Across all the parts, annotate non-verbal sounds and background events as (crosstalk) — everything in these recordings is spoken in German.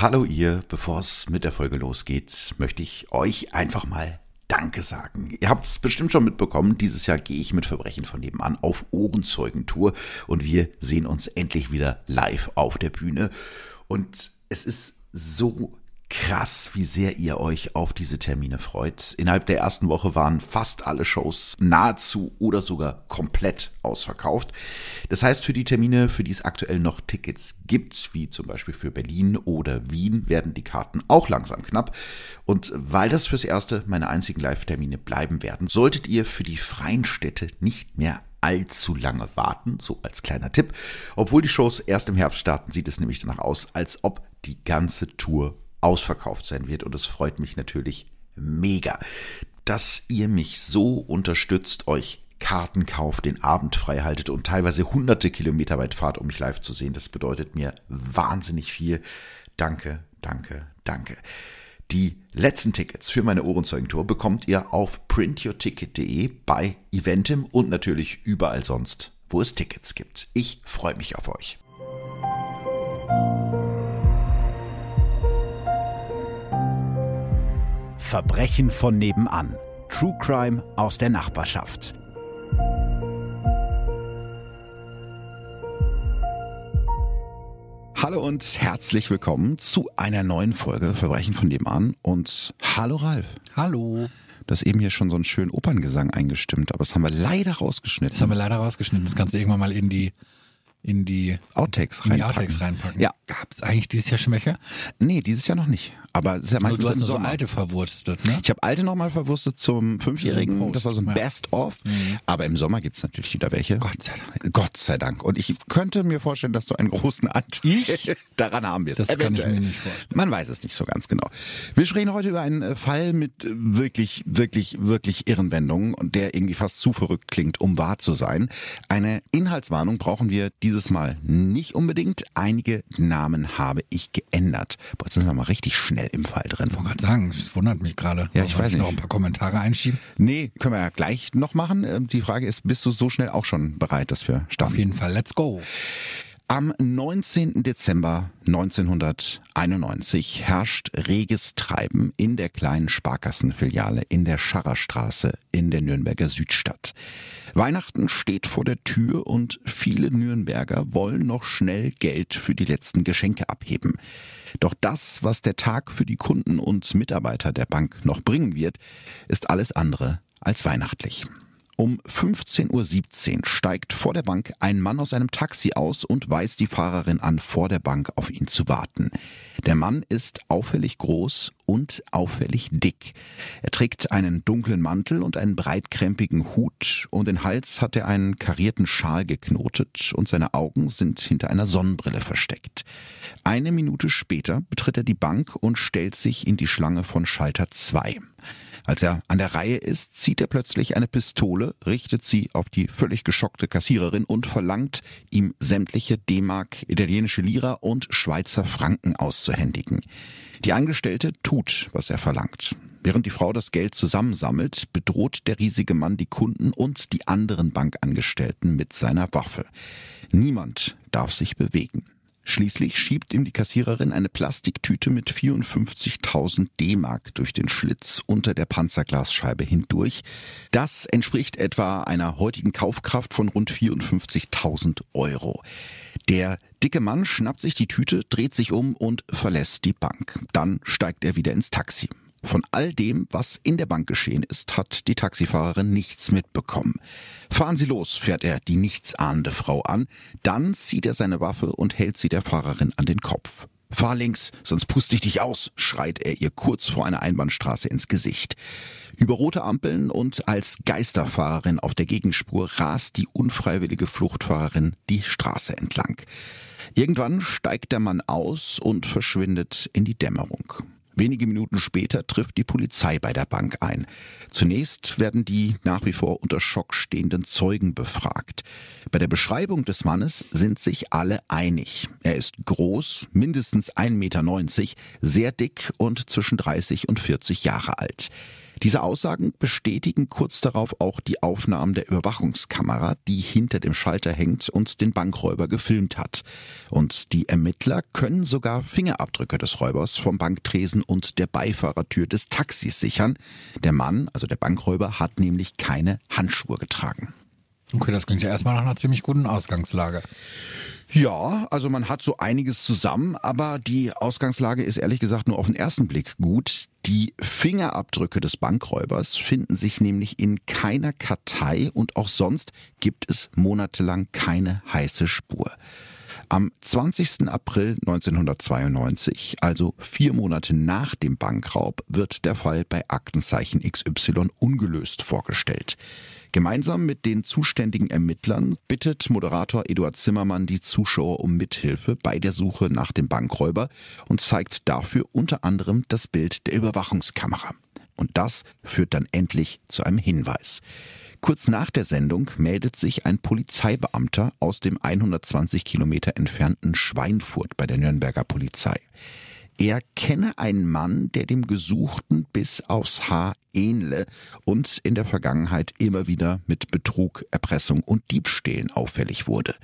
Hallo ihr, bevor es mit der Folge losgeht, möchte ich euch einfach mal Danke sagen. Ihr habt es bestimmt schon mitbekommen, dieses Jahr gehe ich mit Verbrechen von nebenan auf Ohrenzeugentour und wir sehen uns endlich wieder live auf der Bühne. Und es ist so krass, wie sehr ihr euch auf diese Termine freut. Innerhalb der ersten Woche waren fast alle Shows nahezu oder sogar komplett ausverkauft. Das heißt, für die Termine, für die es aktuell noch Tickets gibt, wie zum Beispiel für Berlin oder Wien, werden die Karten auch langsam knapp. Und weil das fürs Erste meine einzigen Live-Termine bleiben werden, solltet ihr für die freien Städte nicht mehr allzu lange warten, so als kleiner Tipp. Obwohl die Shows erst im Herbst starten, sieht es nämlich danach aus, als ob die ganze Tour ausverkauft sein wird. Und es freut mich natürlich mega, dass ihr mich so unterstützt, euch Karten kauft, den Abend frei haltet und teilweise hunderte Kilometer weit fahrt, um mich live zu sehen. Das bedeutet mir wahnsinnig viel. Danke, danke, danke. Die letzten Tickets für meine Ohrenzeugentour bekommt ihr auf printyourticket.de bei Eventim und natürlich überall sonst, wo es Tickets gibt. Ich freue mich auf euch. Verbrechen von nebenan. True Crime aus der Nachbarschaft. Hallo und herzlich willkommen zu einer neuen Folge Verbrechen von nebenan. Und hallo Ralf. Hallo. Du hast eben hier schon so einen schönen Operngesang eingestimmt, aber das haben wir leider rausgeschnitten. Das haben wir leider rausgeschnitten. Das kannst du irgendwann mal in die in die Outtakes reinpacken. In die Outtakes reinpacken. Ja. Gab es eigentlich dieses Jahr Schwäche? Nee, dieses Jahr noch nicht. Aber es ist ja meistens du hast im nur so alte verwurstet, ne? Ich habe alte nochmal verwurstet zum Fünfjährigen. Das war so ein ja. Best-of. Mhm. Aber im Sommer gibt's natürlich wieder welche. Gott sei Dank. Gott sei Dank. Und ich könnte mir vorstellen, dass du einen großen Anteil Ich? (laughs) daran haben wirst. Das kann ich Eventuell. mir nicht vorstellen. Man weiß es nicht so ganz genau. Wir sprechen heute über einen äh, Fall mit äh, wirklich, wirklich, wirklich irren Wendungen und der irgendwie fast zu verrückt klingt, um wahr zu sein. Eine Inhaltswarnung brauchen wir dieses Mal nicht unbedingt. Einige Namen habe ich geändert. Boah, jetzt sind wir mal richtig schnell im Fall drin. Ich wollte gerade sagen, das wundert mich gerade. Ja, ich weiß noch nicht. ein paar Kommentare einschieben. Nee, können wir ja gleich noch machen. Ähm, Die Frage ist, bist du so schnell auch schon bereit, dass wir Auf starten? jeden Fall, let's go. Am 19. Dezember 1991 herrscht reges Treiben in der kleinen Sparkassenfiliale in der Scharrerstraße in der Nürnberger Südstadt. Weihnachten steht vor der Tür und viele Nürnberger wollen noch schnell Geld für die letzten Geschenke abheben. Doch das, was der Tag für die Kunden und Mitarbeiter der Bank noch bringen wird, ist alles andere als weihnachtlich. Um 15.17 Uhr steigt vor der Bank ein Mann aus einem Taxi aus und weist die Fahrerin an, vor der Bank auf ihn zu warten. Der Mann ist auffällig groß und auffällig dick. Er trägt einen dunklen Mantel und einen breitkrempigen Hut. Um den Hals hat er einen karierten Schal geknotet und seine Augen sind hinter einer Sonnenbrille versteckt. Eine Minute später betritt er die Bank und stellt sich in die Schlange von Schalter 2. Als er an der Reihe ist, zieht er plötzlich eine Pistole, richtet sie auf die völlig geschockte Kassiererin und verlangt, ihm sämtliche D-Mark, italienische Lira und Schweizer Franken auszuhändigen. Die Angestellte tut, was er verlangt. Während die Frau das Geld zusammensammelt, bedroht der riesige Mann die Kunden und die anderen Bankangestellten mit seiner Waffe. Niemand darf sich bewegen. Schließlich schiebt ihm die Kassiererin eine Plastiktüte mit 54.000 D-Mark durch den Schlitz unter der Panzerglasscheibe hindurch. Das entspricht etwa einer heutigen Kaufkraft von rund 54.000 Euro. Der dicke Mann schnappt sich die Tüte, dreht sich um und verlässt die Bank. Dann steigt er wieder ins Taxi. Von all dem, was in der Bank geschehen ist, hat die Taxifahrerin nichts mitbekommen. Fahren Sie los, fährt er die nichtsahnende Frau an. Dann zieht er seine Waffe und hält sie der Fahrerin an den Kopf. Fahr links, sonst puste ich dich aus, schreit er ihr kurz vor einer Einbahnstraße ins Gesicht. Über rote Ampeln und als Geisterfahrerin auf der Gegenspur rast die unfreiwillige Fluchtfahrerin die Straße entlang. Irgendwann steigt der Mann aus und verschwindet in die Dämmerung. Wenige Minuten später trifft die Polizei bei der Bank ein. Zunächst werden die nach wie vor unter Schock stehenden Zeugen befragt. Bei der Beschreibung des Mannes sind sich alle einig. Er ist groß, mindestens 1,90 Meter, sehr dick und zwischen 30 und 40 Jahre alt. Diese Aussagen bestätigen kurz darauf auch die Aufnahmen der Überwachungskamera, die hinter dem Schalter hängt und den Bankräuber gefilmt hat. Und die Ermittler können sogar Fingerabdrücke des Räubers vom Banktresen und der Beifahrertür des Taxis sichern. Der Mann, also der Bankräuber, hat nämlich keine Handschuhe getragen. Okay, das klingt ja erstmal nach einer ziemlich guten Ausgangslage. Ja, also man hat so einiges zusammen, aber die Ausgangslage ist ehrlich gesagt nur auf den ersten Blick gut. Die Fingerabdrücke des Bankräubers finden sich nämlich in keiner Kartei und auch sonst gibt es monatelang keine heiße Spur. Am 20. April 1992, also vier Monate nach dem Bankraub, wird der Fall bei Aktenzeichen XY ungelöst vorgestellt. Gemeinsam mit den zuständigen Ermittlern bittet Moderator Eduard Zimmermann die Zuschauer um Mithilfe bei der Suche nach dem Bankräuber und zeigt dafür unter anderem das Bild der Überwachungskamera. Und das führt dann endlich zu einem Hinweis. Kurz nach der Sendung meldet sich ein Polizeibeamter aus dem 120 Kilometer entfernten Schweinfurt bei der Nürnberger Polizei. Er kenne einen Mann, der dem Gesuchten bis aufs Haar ähnle und in der Vergangenheit immer wieder mit Betrug, Erpressung und Diebstählen auffällig wurde.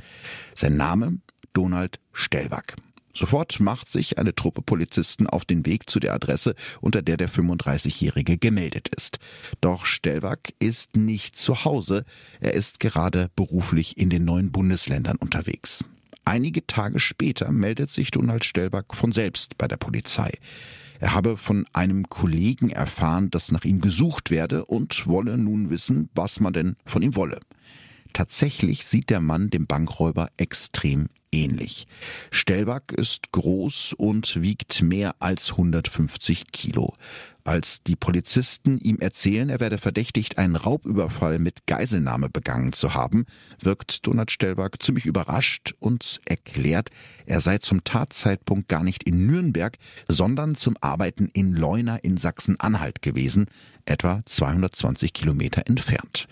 Sein Name Donald Stellwack. Sofort macht sich eine Truppe Polizisten auf den Weg zu der Adresse, unter der der 35-Jährige gemeldet ist. Doch Stellwack ist nicht zu Hause. Er ist gerade beruflich in den neuen Bundesländern unterwegs. Einige Tage später meldet sich Donald Stellback von selbst bei der Polizei. Er habe von einem Kollegen erfahren, dass nach ihm gesucht werde und wolle nun wissen, was man denn von ihm wolle. Tatsächlich sieht der Mann dem Bankräuber extrem ähnlich. Stellback ist groß und wiegt mehr als 150 Kilo. Als die Polizisten ihm erzählen, er werde verdächtigt, einen Raubüberfall mit Geiselnahme begangen zu haben, wirkt Donald Stellberg ziemlich überrascht und erklärt, er sei zum Tatzeitpunkt gar nicht in Nürnberg, sondern zum Arbeiten in Leuna in Sachsen-Anhalt gewesen, etwa 220 Kilometer entfernt.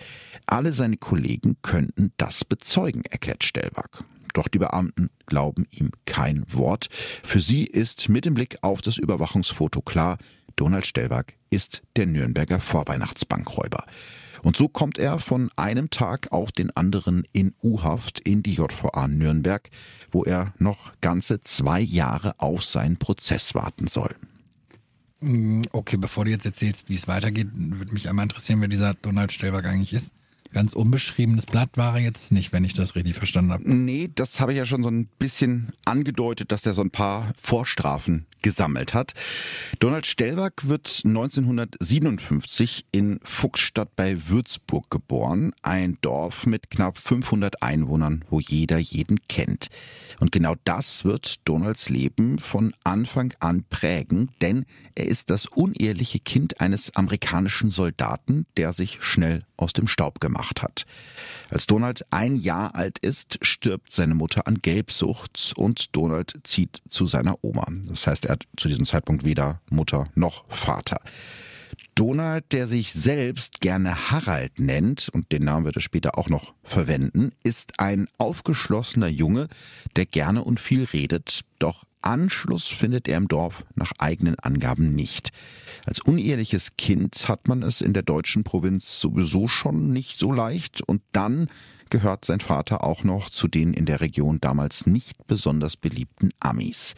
Alle seine Kollegen könnten das bezeugen, erklärt Stellberg. Doch die Beamten glauben ihm kein Wort. Für sie ist mit dem Blick auf das Überwachungsfoto klar, Donald Stellwag ist der Nürnberger Vorweihnachtsbankräuber. Und so kommt er von einem Tag auf den anderen in U-Haft in die JVA Nürnberg, wo er noch ganze zwei Jahre auf seinen Prozess warten soll. Mm, okay, bevor du jetzt erzählst, wie es weitergeht, würde mich einmal interessieren, wer dieser Donald Stellwag eigentlich ist. Ganz unbeschriebenes Blatt war er jetzt nicht, wenn ich das richtig verstanden habe. Nee, das habe ich ja schon so ein bisschen angedeutet, dass er so ein paar Vorstrafen gesammelt hat. Donald Stellwag wird 1957 in Fuchsstadt bei Würzburg geboren, ein Dorf mit knapp 500 Einwohnern, wo jeder jeden kennt. Und genau das wird Donalds Leben von Anfang an prägen, denn er ist das unehrliche Kind eines amerikanischen Soldaten, der sich schnell aus dem Staub gemacht hat. Als Donald ein Jahr alt ist, stirbt seine Mutter an Gelbsucht und Donald zieht zu seiner Oma. Das heißt, er hat zu diesem Zeitpunkt weder Mutter noch Vater. Donald, der sich selbst gerne Harald nennt, und den Namen wird er später auch noch verwenden, ist ein aufgeschlossener Junge, der gerne und viel redet, doch Anschluss findet er im Dorf nach eigenen Angaben nicht. Als uneheliches Kind hat man es in der deutschen Provinz sowieso schon nicht so leicht und dann gehört sein Vater auch noch zu den in der Region damals nicht besonders beliebten Amis.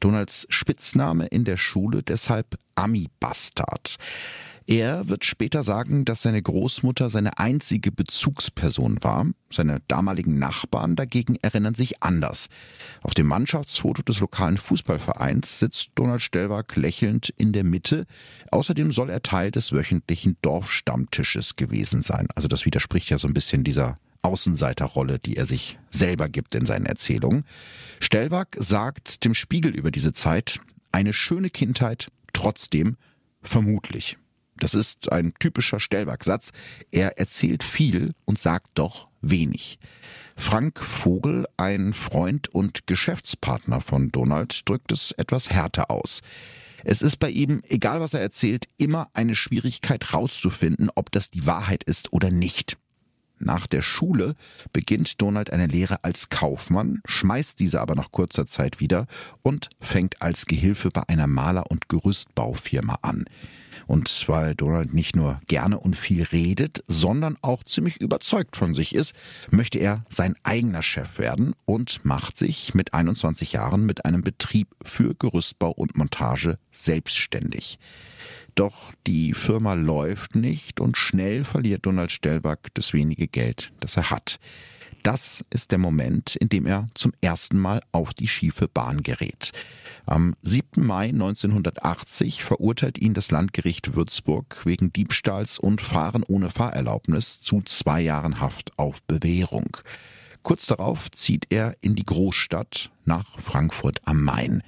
Donalds Spitzname in der Schule deshalb Ami-Bastard. Er wird später sagen, dass seine Großmutter seine einzige Bezugsperson war. Seine damaligen Nachbarn dagegen erinnern sich anders. Auf dem Mannschaftsfoto des lokalen Fußballvereins sitzt Donald Stellwag lächelnd in der Mitte. Außerdem soll er Teil des wöchentlichen Dorfstammtisches gewesen sein. Also das widerspricht ja so ein bisschen dieser Außenseiterrolle, die er sich selber gibt in seinen Erzählungen. Stellwag sagt dem Spiegel über diese Zeit, eine schöne Kindheit, trotzdem vermutlich. Das ist ein typischer Stellwerksatz. Er erzählt viel und sagt doch wenig. Frank Vogel, ein Freund und Geschäftspartner von Donald, drückt es etwas härter aus. Es ist bei ihm, egal was er erzählt, immer eine Schwierigkeit rauszufinden, ob das die Wahrheit ist oder nicht. Nach der Schule beginnt Donald eine Lehre als Kaufmann, schmeißt diese aber nach kurzer Zeit wieder und fängt als Gehilfe bei einer Maler- und Gerüstbaufirma an. Und weil Donald nicht nur gerne und viel redet, sondern auch ziemlich überzeugt von sich ist, möchte er sein eigener Chef werden und macht sich mit 21 Jahren mit einem Betrieb für Gerüstbau und Montage selbstständig. Doch die Firma läuft nicht und schnell verliert Donald Stellback das wenige Geld, das er hat. Das ist der Moment, in dem er zum ersten Mal auf die schiefe Bahn gerät. Am 7. Mai 1980 verurteilt ihn das Landgericht Würzburg wegen Diebstahls und Fahren ohne Fahrerlaubnis zu zwei Jahren Haft auf Bewährung. Kurz darauf zieht er in die Großstadt nach Frankfurt am Main.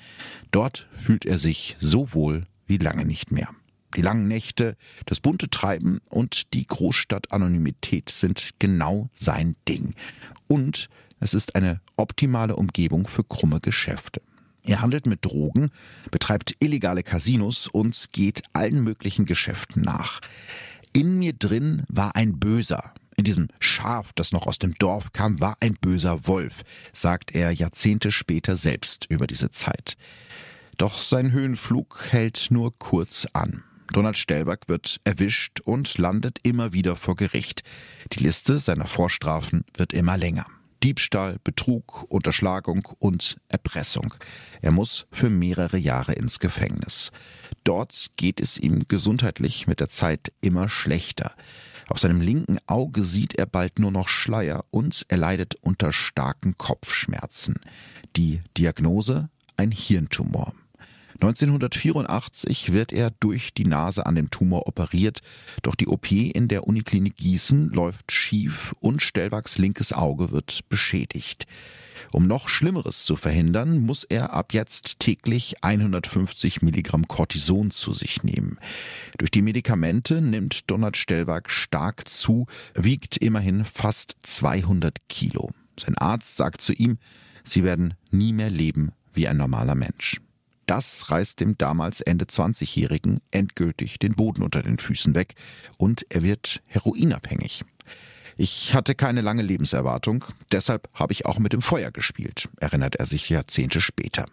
Dort fühlt er sich so wohl wie lange nicht mehr. Die langen Nächte, das bunte Treiben und die Großstadt-Anonymität sind genau sein Ding. Und es ist eine optimale Umgebung für krumme Geschäfte. Er handelt mit Drogen, betreibt illegale Casinos und geht allen möglichen Geschäften nach. In mir drin war ein Böser. In diesem Schaf, das noch aus dem Dorf kam, war ein böser Wolf, sagt er Jahrzehnte später selbst über diese Zeit. Doch sein Höhenflug hält nur kurz an. Donald Stellberg wird erwischt und landet immer wieder vor Gericht. Die Liste seiner Vorstrafen wird immer länger. Diebstahl, Betrug, Unterschlagung und Erpressung. Er muss für mehrere Jahre ins Gefängnis. Dort geht es ihm gesundheitlich mit der Zeit immer schlechter. Auf seinem linken Auge sieht er bald nur noch Schleier und er leidet unter starken Kopfschmerzen. Die Diagnose ein Hirntumor. 1984 wird er durch die Nase an dem Tumor operiert, doch die OP in der Uniklinik Gießen läuft schief und Stellwachs linkes Auge wird beschädigt. Um noch Schlimmeres zu verhindern, muss er ab jetzt täglich 150 Milligramm Cortison zu sich nehmen. Durch die Medikamente nimmt Donald Stellwag stark zu, wiegt immerhin fast 200 Kilo. Sein Arzt sagt zu ihm, sie werden nie mehr leben wie ein normaler Mensch. Das reißt dem damals Ende 20-Jährigen endgültig den Boden unter den Füßen weg und er wird heroinabhängig. Ich hatte keine lange Lebenserwartung, deshalb habe ich auch mit dem Feuer gespielt, erinnert er sich Jahrzehnte später.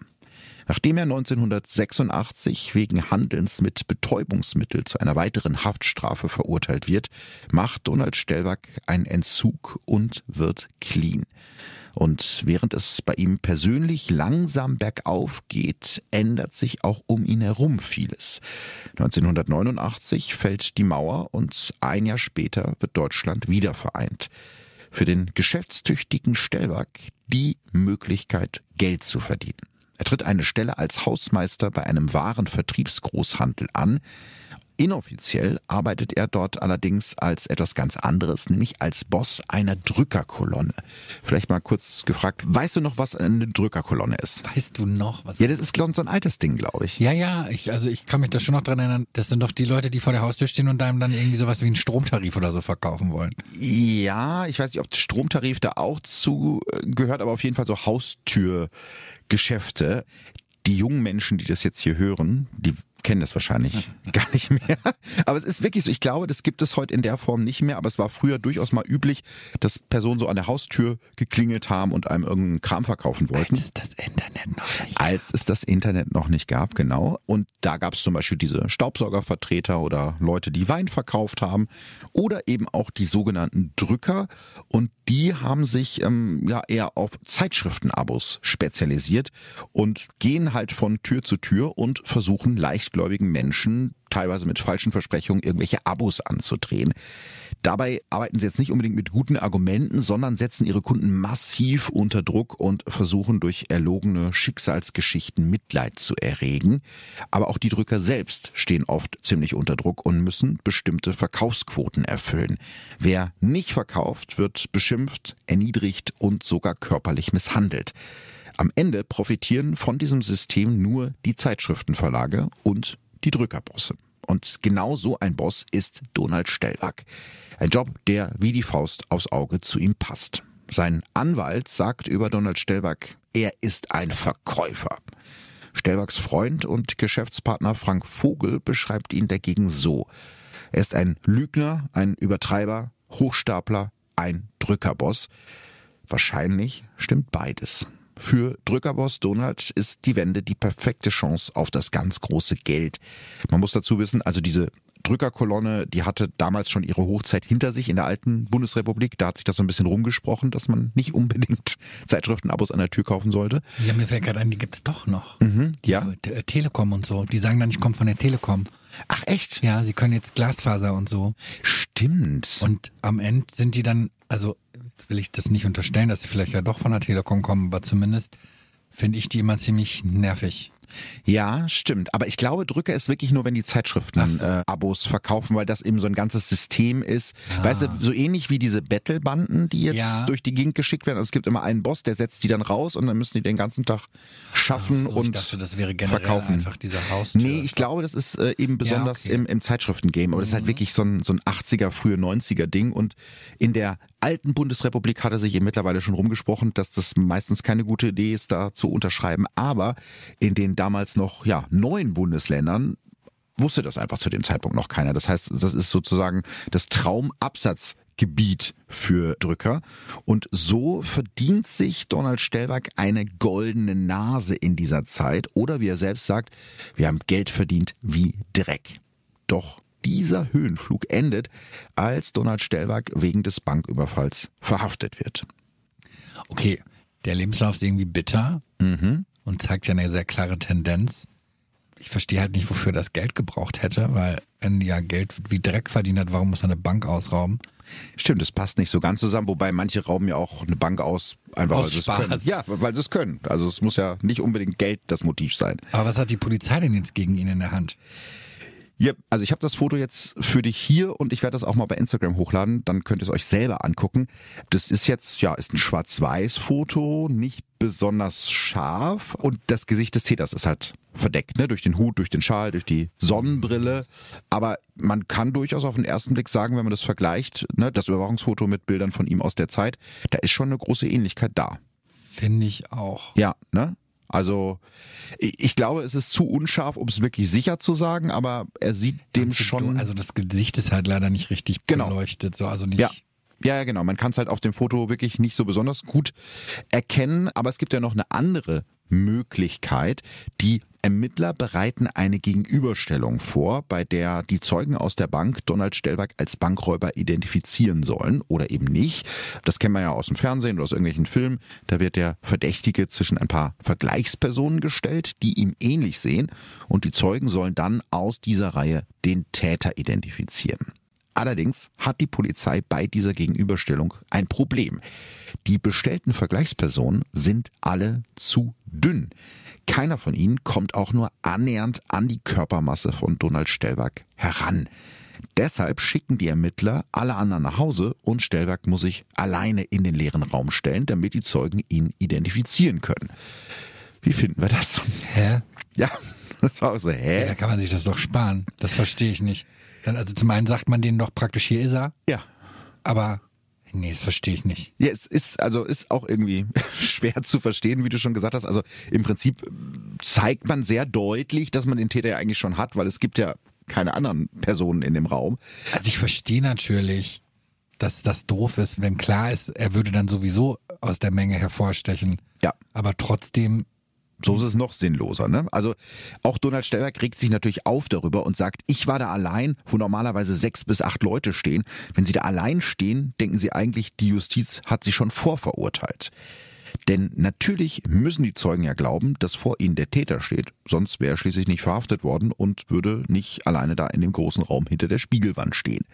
Nachdem er 1986 wegen Handelns mit Betäubungsmittel zu einer weiteren Haftstrafe verurteilt wird, macht Donald Stellwack einen Entzug und wird clean. Und während es bei ihm persönlich langsam bergauf geht, ändert sich auch um ihn herum vieles. 1989 fällt die Mauer und ein Jahr später wird Deutschland wieder vereint. Für den geschäftstüchtigen Stellwag die Möglichkeit, Geld zu verdienen. Er tritt eine Stelle als Hausmeister bei einem Warenvertriebsgroßhandel an, Inoffiziell arbeitet er dort allerdings als etwas ganz anderes, nämlich als Boss einer Drückerkolonne. Vielleicht mal kurz gefragt, weißt du noch, was eine Drückerkolonne ist? Weißt du noch was? Ja, das ist so ein altes Ding, glaube ich. Ja, ja, ich, also ich kann mich da schon noch dran erinnern, das sind doch die Leute, die vor der Haustür stehen und einem dann irgendwie sowas wie einen Stromtarif oder so verkaufen wollen. Ja, ich weiß nicht, ob Stromtarif da auch zu äh, gehört, aber auf jeden Fall so Haustürgeschäfte die jungen Menschen, die das jetzt hier hören, die kennen das wahrscheinlich (laughs) gar nicht mehr. Aber es ist wirklich so, ich glaube, das gibt es heute in der Form nicht mehr, aber es war früher durchaus mal üblich, dass Personen so an der Haustür geklingelt haben und einem irgendeinen Kram verkaufen wollten. Als es das Internet noch nicht gab. Als es das Internet noch nicht gab, genau. Und da gab es zum Beispiel diese Staubsaugervertreter oder Leute, die Wein verkauft haben oder eben auch die sogenannten Drücker und die haben sich ähm, ja eher auf Zeitschriftenabos spezialisiert und gehen halt von Tür zu Tür und versuchen leicht gläubigen Menschen teilweise mit falschen Versprechungen irgendwelche Abos anzudrehen. Dabei arbeiten sie jetzt nicht unbedingt mit guten Argumenten, sondern setzen ihre Kunden massiv unter Druck und versuchen durch erlogene Schicksalsgeschichten Mitleid zu erregen. Aber auch die Drücker selbst stehen oft ziemlich unter Druck und müssen bestimmte Verkaufsquoten erfüllen. Wer nicht verkauft, wird beschimpft, erniedrigt und sogar körperlich misshandelt. Am Ende profitieren von diesem System nur die Zeitschriftenverlage und die Drückerbosse. Und genau so ein Boss ist Donald Stellwag. Ein Job, der wie die Faust aufs Auge zu ihm passt. Sein Anwalt sagt über Donald Stellwag, er ist ein Verkäufer. Stellwags Freund und Geschäftspartner Frank Vogel beschreibt ihn dagegen so. Er ist ein Lügner, ein Übertreiber, Hochstapler, ein Drückerboss? Wahrscheinlich stimmt beides. Für Drückerboss Donald ist die Wende die perfekte Chance auf das ganz große Geld. Man muss dazu wissen, also diese Drückerkolonne, die hatte damals schon ihre Hochzeit hinter sich in der alten Bundesrepublik. Da hat sich das so ein bisschen rumgesprochen, dass man nicht unbedingt (laughs) Zeitschriftenabos an der Tür kaufen sollte. Ja, mir fällt gerade ein, die gibt's doch noch. Mhm, die ja. T- Telekom und so. Die sagen dann, ich komme von der Telekom. Ach echt? Ja, sie können jetzt Glasfaser und so. Stimmt. Und am Ende sind die dann, also will ich das nicht unterstellen, dass sie vielleicht ja doch von der Telekom kommen, aber zumindest finde ich die immer ziemlich nervig. Ja, stimmt. Aber ich glaube, Drücker ist wirklich nur, wenn die Zeitschriften so. äh, Abos verkaufen, weil das eben so ein ganzes System ist. Weißt du, so ähnlich wie diese Battle-Banden, die jetzt Ja. durch die Gegend geschickt werden. Also es gibt immer einen Boss, der setzt die dann raus und dann müssen die den ganzen Tag schaffen so, und ich dachte, das wäre generell verkaufen. einfach dieser Haustür. Nee, ich glaube, das ist äh, eben besonders okay. Mhm. im, im Zeitschriftengame. Aber das ist halt wirklich so ein, so ein 80er, frühe 90er Ding. Und in der alten Bundesrepublik hatte sich eben mittlerweile schon rumgesprochen, dass das meistens keine gute Idee ist, da zu unterschreiben. Aber in den damals noch ja, neuen Bundesländern wusste das einfach zu dem Zeitpunkt noch keiner. Das heißt, das ist sozusagen das Traumabsatzgebiet für Drücker. Und so verdient sich Donald Stellwerk eine goldene Nase in dieser Zeit. Oder wie er selbst sagt, wir haben Geld verdient wie Dreck. Doch dieser Höhenflug endet, als Donald Stellwerk wegen des Banküberfalls verhaftet wird. Okay, der Lebenslauf ist irgendwie bitter Mhm. und zeigt ja eine sehr klare Tendenz. Ich verstehe halt nicht, wofür das Geld gebraucht hätte, weil wenn ja Geld wie Dreck verdient hat, warum muss er eine Bank ausrauben? Stimmt, das passt nicht so ganz zusammen, wobei manche rauben ja auch eine Bank aus, einfach Aus weil sie es können. Ja, weil sie es können. Also es muss ja nicht unbedingt Geld das Motiv sein. Aber was hat die Polizei denn jetzt gegen ihn in der Hand? Ja, also ich habe das Foto jetzt für dich hier und ich werde das auch mal bei Instagram hochladen, dann könnt ihr es euch selber angucken. Das ist jetzt, ja, ist ein Schwarz-Weiß-Foto, nicht besonders scharf und das Gesicht des Täters ist halt verdeckt, ne, durch den Hut, durch den Schal, durch die Sonnenbrille. Aber man kann durchaus auf den ersten Blick sagen, wenn man das vergleicht, ne, das Überwachungsfoto mit Bildern von ihm aus der Zeit, da ist schon eine große Ähnlichkeit da. Finde ich auch. Ja, ne? Also ich ich glaube, es ist zu unscharf, um es wirklich sicher zu sagen, aber er sieht dem schon. Also das Gesicht ist halt leider nicht richtig Genau. beleuchtet, so also nicht. Ja. Ja, ja, genau. Man kann es halt auf dem Foto wirklich nicht so besonders gut erkennen. Aber es gibt ja noch eine andere Möglichkeit. Die Ermittler bereiten eine Gegenüberstellung vor, bei der die Zeugen aus der Bank Donald Stellwerk als Bankräuber identifizieren sollen oder eben nicht. Das kennen wir ja aus dem Fernsehen oder aus irgendwelchen Filmen. Da wird der Verdächtige zwischen ein paar Vergleichspersonen gestellt, die ihm ähnlich sehen. Und die Zeugen sollen dann aus dieser Reihe den Täter identifizieren. Allerdings hat die Polizei bei dieser Gegenüberstellung ein Problem. Die bestellten Vergleichspersonen sind alle zu dünn. Keiner von ihnen kommt auch nur annähernd an die Körpermasse von Donald Stellwerk heran. Deshalb schicken die Ermittler alle anderen nach Hause und Stellwerk muss sich alleine in den leeren Raum stellen, damit die Zeugen ihn identifizieren können. Wie finden wir das? Hä? Ja, (laughs) das war auch so, Ja, hä? da kann man sich das doch sparen. Das verstehe ich nicht. Dann, also zum einen sagt man denen doch praktisch, hier ist er, Ja, aber nee, das verstehe ich nicht. Ja, es ist also ist auch irgendwie (laughs) schwer zu verstehen, wie du schon gesagt hast. Also im Prinzip zeigt man sehr deutlich, dass man den Täter ja eigentlich schon hat, weil es gibt ja keine anderen Personen in dem Raum. Also ich verstehe natürlich, dass das doof ist, wenn klar ist, er würde dann sowieso aus der Menge hervorstechen. Ja. Aber trotzdem, So ist es noch sinnloser. Ne? Also auch Donald Stellwerk regt sich natürlich auf darüber und sagt, ich war da allein, wo normalerweise sechs bis acht Leute stehen. Wenn sie da allein stehen, denken sie eigentlich, die Justiz hat sie schon vorverurteilt. Denn natürlich müssen die Zeugen ja glauben, dass vor ihnen der Täter steht, sonst wäre er schließlich nicht verhaftet worden und würde nicht alleine da in dem großen Raum hinter der Spiegelwand stehen.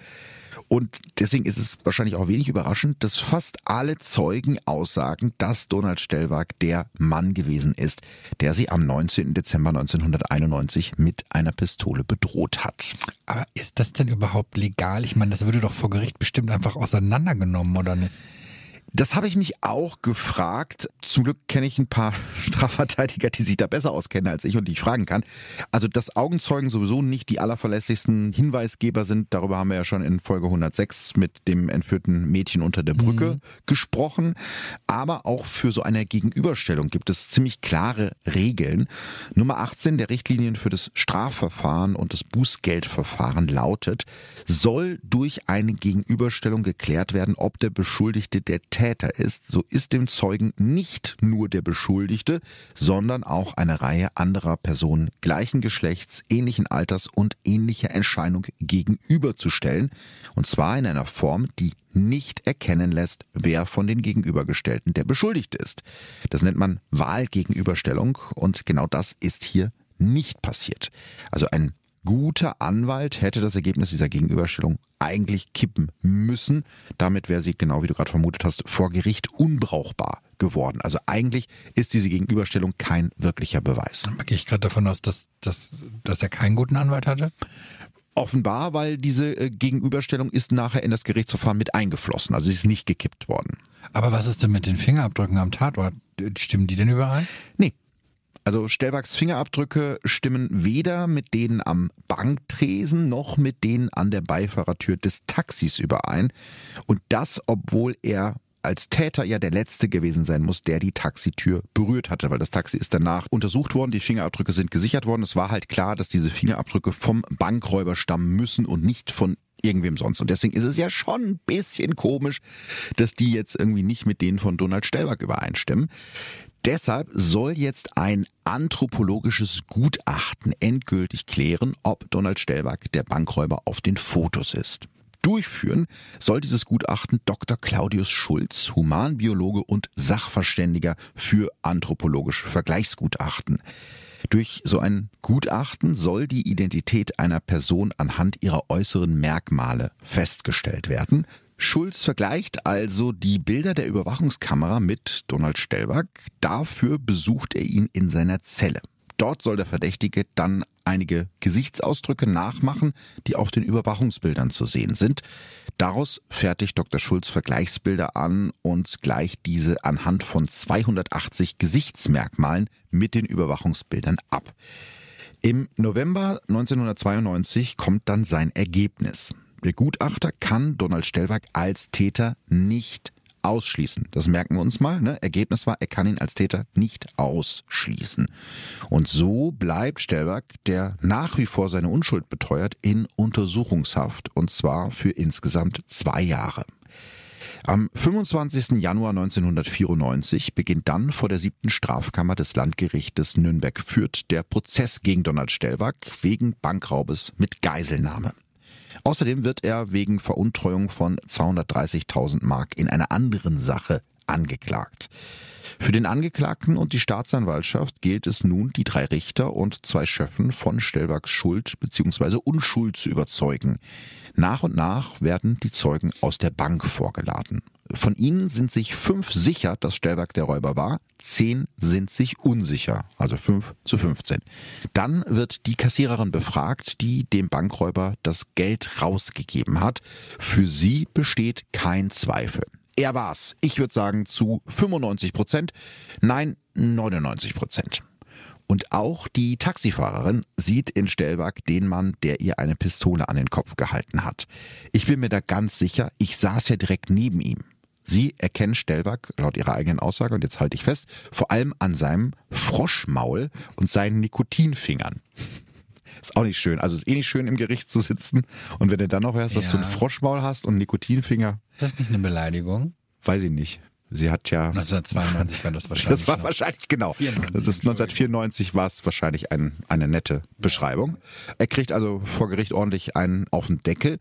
Und deswegen ist es wahrscheinlich auch wenig überraschend, dass fast alle Zeugen aussagen, dass Donald Stellwag der Mann gewesen ist, der sie am 19. Dezember 1991 mit einer Pistole bedroht hat. aber ist das denn überhaupt legal? Ich meine, das würde doch vor Gericht bestimmt einfach auseinandergenommen, oder nicht? Das habe ich mich auch gefragt. Zum Glück kenne ich ein paar (laughs) Strafverteidiger, die sich da besser auskennen als ich und die ich fragen kann. Also, dass Augenzeugen sowieso nicht die allerverlässlichsten Hinweisgeber sind, darüber haben wir ja schon in Folge 106 mit dem entführten Mädchen unter der Brücke mhm. gesprochen. Aber auch für so eine Gegenüberstellung gibt es ziemlich klare Regeln. Nummer 18 der Richtlinien für das Strafverfahren und das Bußgeldverfahren lautet, soll durch eine Gegenüberstellung geklärt werden, ob der Beschuldigte der Täter ist, so ist dem Zeugen nicht nur der Beschuldigte, sondern auch eine Reihe anderer Personen gleichen Geschlechts, ähnlichen Alters und ähnlicher Erscheinung gegenüberzustellen, und zwar in einer Form, die nicht erkennen lässt, wer von den Gegenübergestellten der Beschuldigte ist. Das nennt man Wahlgegenüberstellung und genau das ist hier nicht passiert. Also ein guter Anwalt hätte das Ergebnis dieser Gegenüberstellung eigentlich kippen müssen. Damit wäre sie, genau wie du gerade vermutet hast, vor Gericht unbrauchbar geworden. Also eigentlich ist diese Gegenüberstellung kein wirklicher Beweis. Dann gehe ich gerade davon aus, dass, dass, dass er keinen guten Anwalt hatte? Offenbar, weil diese äh, Gegenüberstellung ist nachher in das Gerichtsverfahren mit eingeflossen. Also sie ist nicht gekippt worden. Aber was ist denn mit den Fingerabdrücken am Tatort? Stimmen die denn überein? Nee, also Stellwachs Fingerabdrücke stimmen weder mit denen am Banktresen noch mit denen an der Beifahrertür des Taxis überein. Und das, obwohl er als Täter ja der Letzte gewesen sein muss, der die Taxitür berührt hatte, weil das Taxi ist danach untersucht worden, die Fingerabdrücke sind gesichert worden. Es war halt klar, dass diese Fingerabdrücke vom Bankräuber stammen müssen und nicht von irgendwem sonst. Und deswegen ist es ja schon ein bisschen komisch, dass die jetzt irgendwie nicht mit denen von Donald Stellwag übereinstimmen. Deshalb soll jetzt ein anthropologisches Gutachten endgültig klären, ob Donald Stellwag der Bankräuber auf den Fotos ist. Durchführen soll dieses Gutachten Dr. Claudius Schulz, Humanbiologe und Sachverständiger für anthropologische Vergleichsgutachten. Durch so ein Gutachten soll die Identität einer Person anhand ihrer äußeren Merkmale festgestellt werden. Schulz vergleicht also die Bilder der Überwachungskamera mit Donald Stellwag. Dafür besucht er ihn in seiner Zelle. Dort soll der Verdächtige dann einige Gesichtsausdrücke nachmachen, die auf den Überwachungsbildern zu sehen sind. Daraus fertigt Dr. Schulz Vergleichsbilder an und gleicht diese anhand von 280 Gesichtsmerkmalen mit den Überwachungsbildern ab. Im November 1992 kommt dann sein Ergebnis. Der Gutachter kann Donald Stellwag als Täter nicht ausschließen. Das merken wir uns mal. Ne? Ergebnis war, er kann ihn als Täter nicht ausschließen. Und so bleibt Stellwag, der nach wie vor seine Unschuld beteuert, in Untersuchungshaft und zwar für insgesamt zwei Jahre. Am 25. Januar 1994 beginnt dann vor der siebten Strafkammer des Landgerichtes Nürnberg Fürth der Prozess gegen Donald Stellwag wegen Bankraubes mit Geiselnahme. Außerdem wird er wegen Veruntreuung von 230.000 Mark in einer anderen Sache angeklagt. Für den Angeklagten und die Staatsanwaltschaft gilt es nun, die drei Richter und zwei Schöffen von Stellwags Schuld bzw. Unschuld zu überzeugen. Nach und nach werden die Zeugen aus der Bank vorgeladen. Von ihnen sind sich fünf sicher, dass Stellwerk der Räuber war, zehn sind sich unsicher, also fünf zu 15. Dann wird die Kassiererin befragt, die dem Bankräuber das Geld rausgegeben hat. Für sie besteht kein Zweifel. Er war's. Ich würde sagen zu 95 Prozent. Nein, 99 Prozent. Und auch die Taxifahrerin sieht in Stellwag den Mann, der ihr eine Pistole an den Kopf gehalten hat. Ich bin mir da ganz sicher, ich saß ja direkt neben ihm. Sie erkennen Stellwag, laut ihrer eigenen Aussage, und jetzt halte ich fest, vor allem an seinem Froschmaul und seinen Nikotinfingern. (laughs) Ist auch nicht schön. Also ist eh nicht schön im Gericht zu sitzen und wenn du dann noch hörst, dass du ein Froschmaul hast und einen Nikotinfinger. Das ist nicht eine Beleidigung. Weiß ich nicht. Sie hat ja. 1992 war das (laughs) wahrscheinlich. Das war noch. wahrscheinlich, genau. 94, das ist 1994 war es wahrscheinlich ein, eine nette Beschreibung. Er kriegt also vor Gericht ordentlich einen auf den Deckel.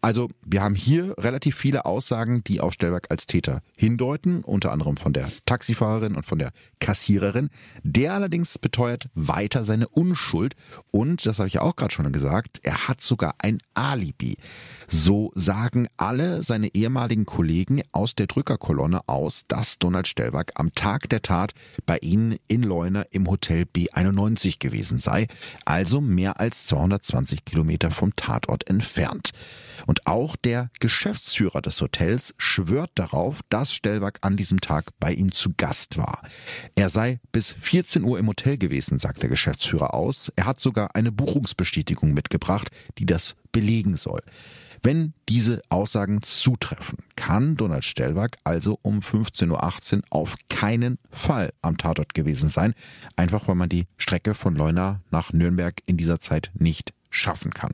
Also, wir haben hier relativ viele Aussagen, die auf Stellberg als Täter hindeuten, unter anderem von der Taxifahrerin und von der Kassiererin. Der allerdings beteuert weiter seine Unschuld und, das habe ich ja auch gerade schon gesagt, er hat sogar ein Alibi. So sagen alle seine ehemaligen Kollegen aus der Drückerkolonne aus, aus, dass Donald Stellwag am Tag der Tat bei ihnen in Leuna im Hotel B91 gewesen sei, also mehr als 220 Kilometer vom Tatort entfernt. Und auch der Geschäftsführer des Hotels schwört darauf, dass Stellwag an diesem Tag bei ihm zu Gast war. Er sei bis 14 Uhr im Hotel gewesen, sagt der Geschäftsführer aus. Er hat sogar eine Buchungsbestätigung mitgebracht, die das belegen soll. Wenn diese Aussagen zutreffen, kann Donald Stellwag also um 15.18 Uhr auf keinen Fall am Tatort gewesen sein, einfach weil man die Strecke von Leuna nach Nürnberg in dieser Zeit nicht schaffen kann.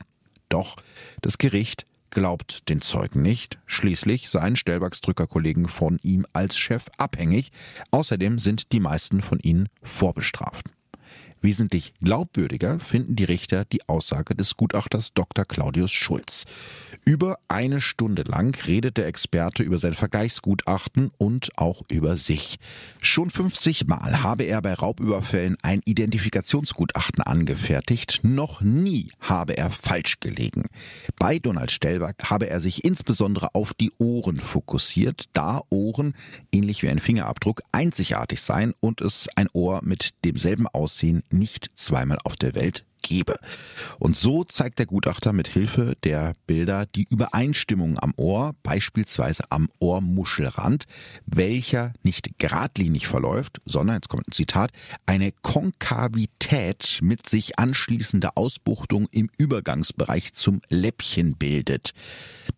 Doch das Gericht glaubt den Zeugen nicht. Schließlich seien Stellbags Drückerkollegen von ihm als Chef abhängig. Außerdem sind die meisten von ihnen vorbestraft. Wesentlich glaubwürdiger finden die Richter die Aussage des Gutachters Dr. Claudius Schulz. Über eine Stunde lang redet der Experte über sein Vergleichsgutachten und auch über sich. Schon 50 Mal habe er bei Raubüberfällen ein Identifikationsgutachten angefertigt. Noch nie habe er falsch gelegen. Bei Donald Stellwag habe er sich insbesondere auf die Ohren fokussiert, da Ohren, ähnlich wie ein Fingerabdruck, einzigartig seien und es ein Ohr mit demselben Aussehen nicht zweimal auf der Welt gebe. Und so zeigt der Gutachter mit Hilfe der Bilder die Übereinstimmung am Ohr, beispielsweise am Ohrmuschelrand, welcher nicht geradlinig verläuft, sondern, jetzt kommt ein Zitat, eine Konkavität mit sich anschließender Ausbuchtung im Übergangsbereich zum Läppchen bildet.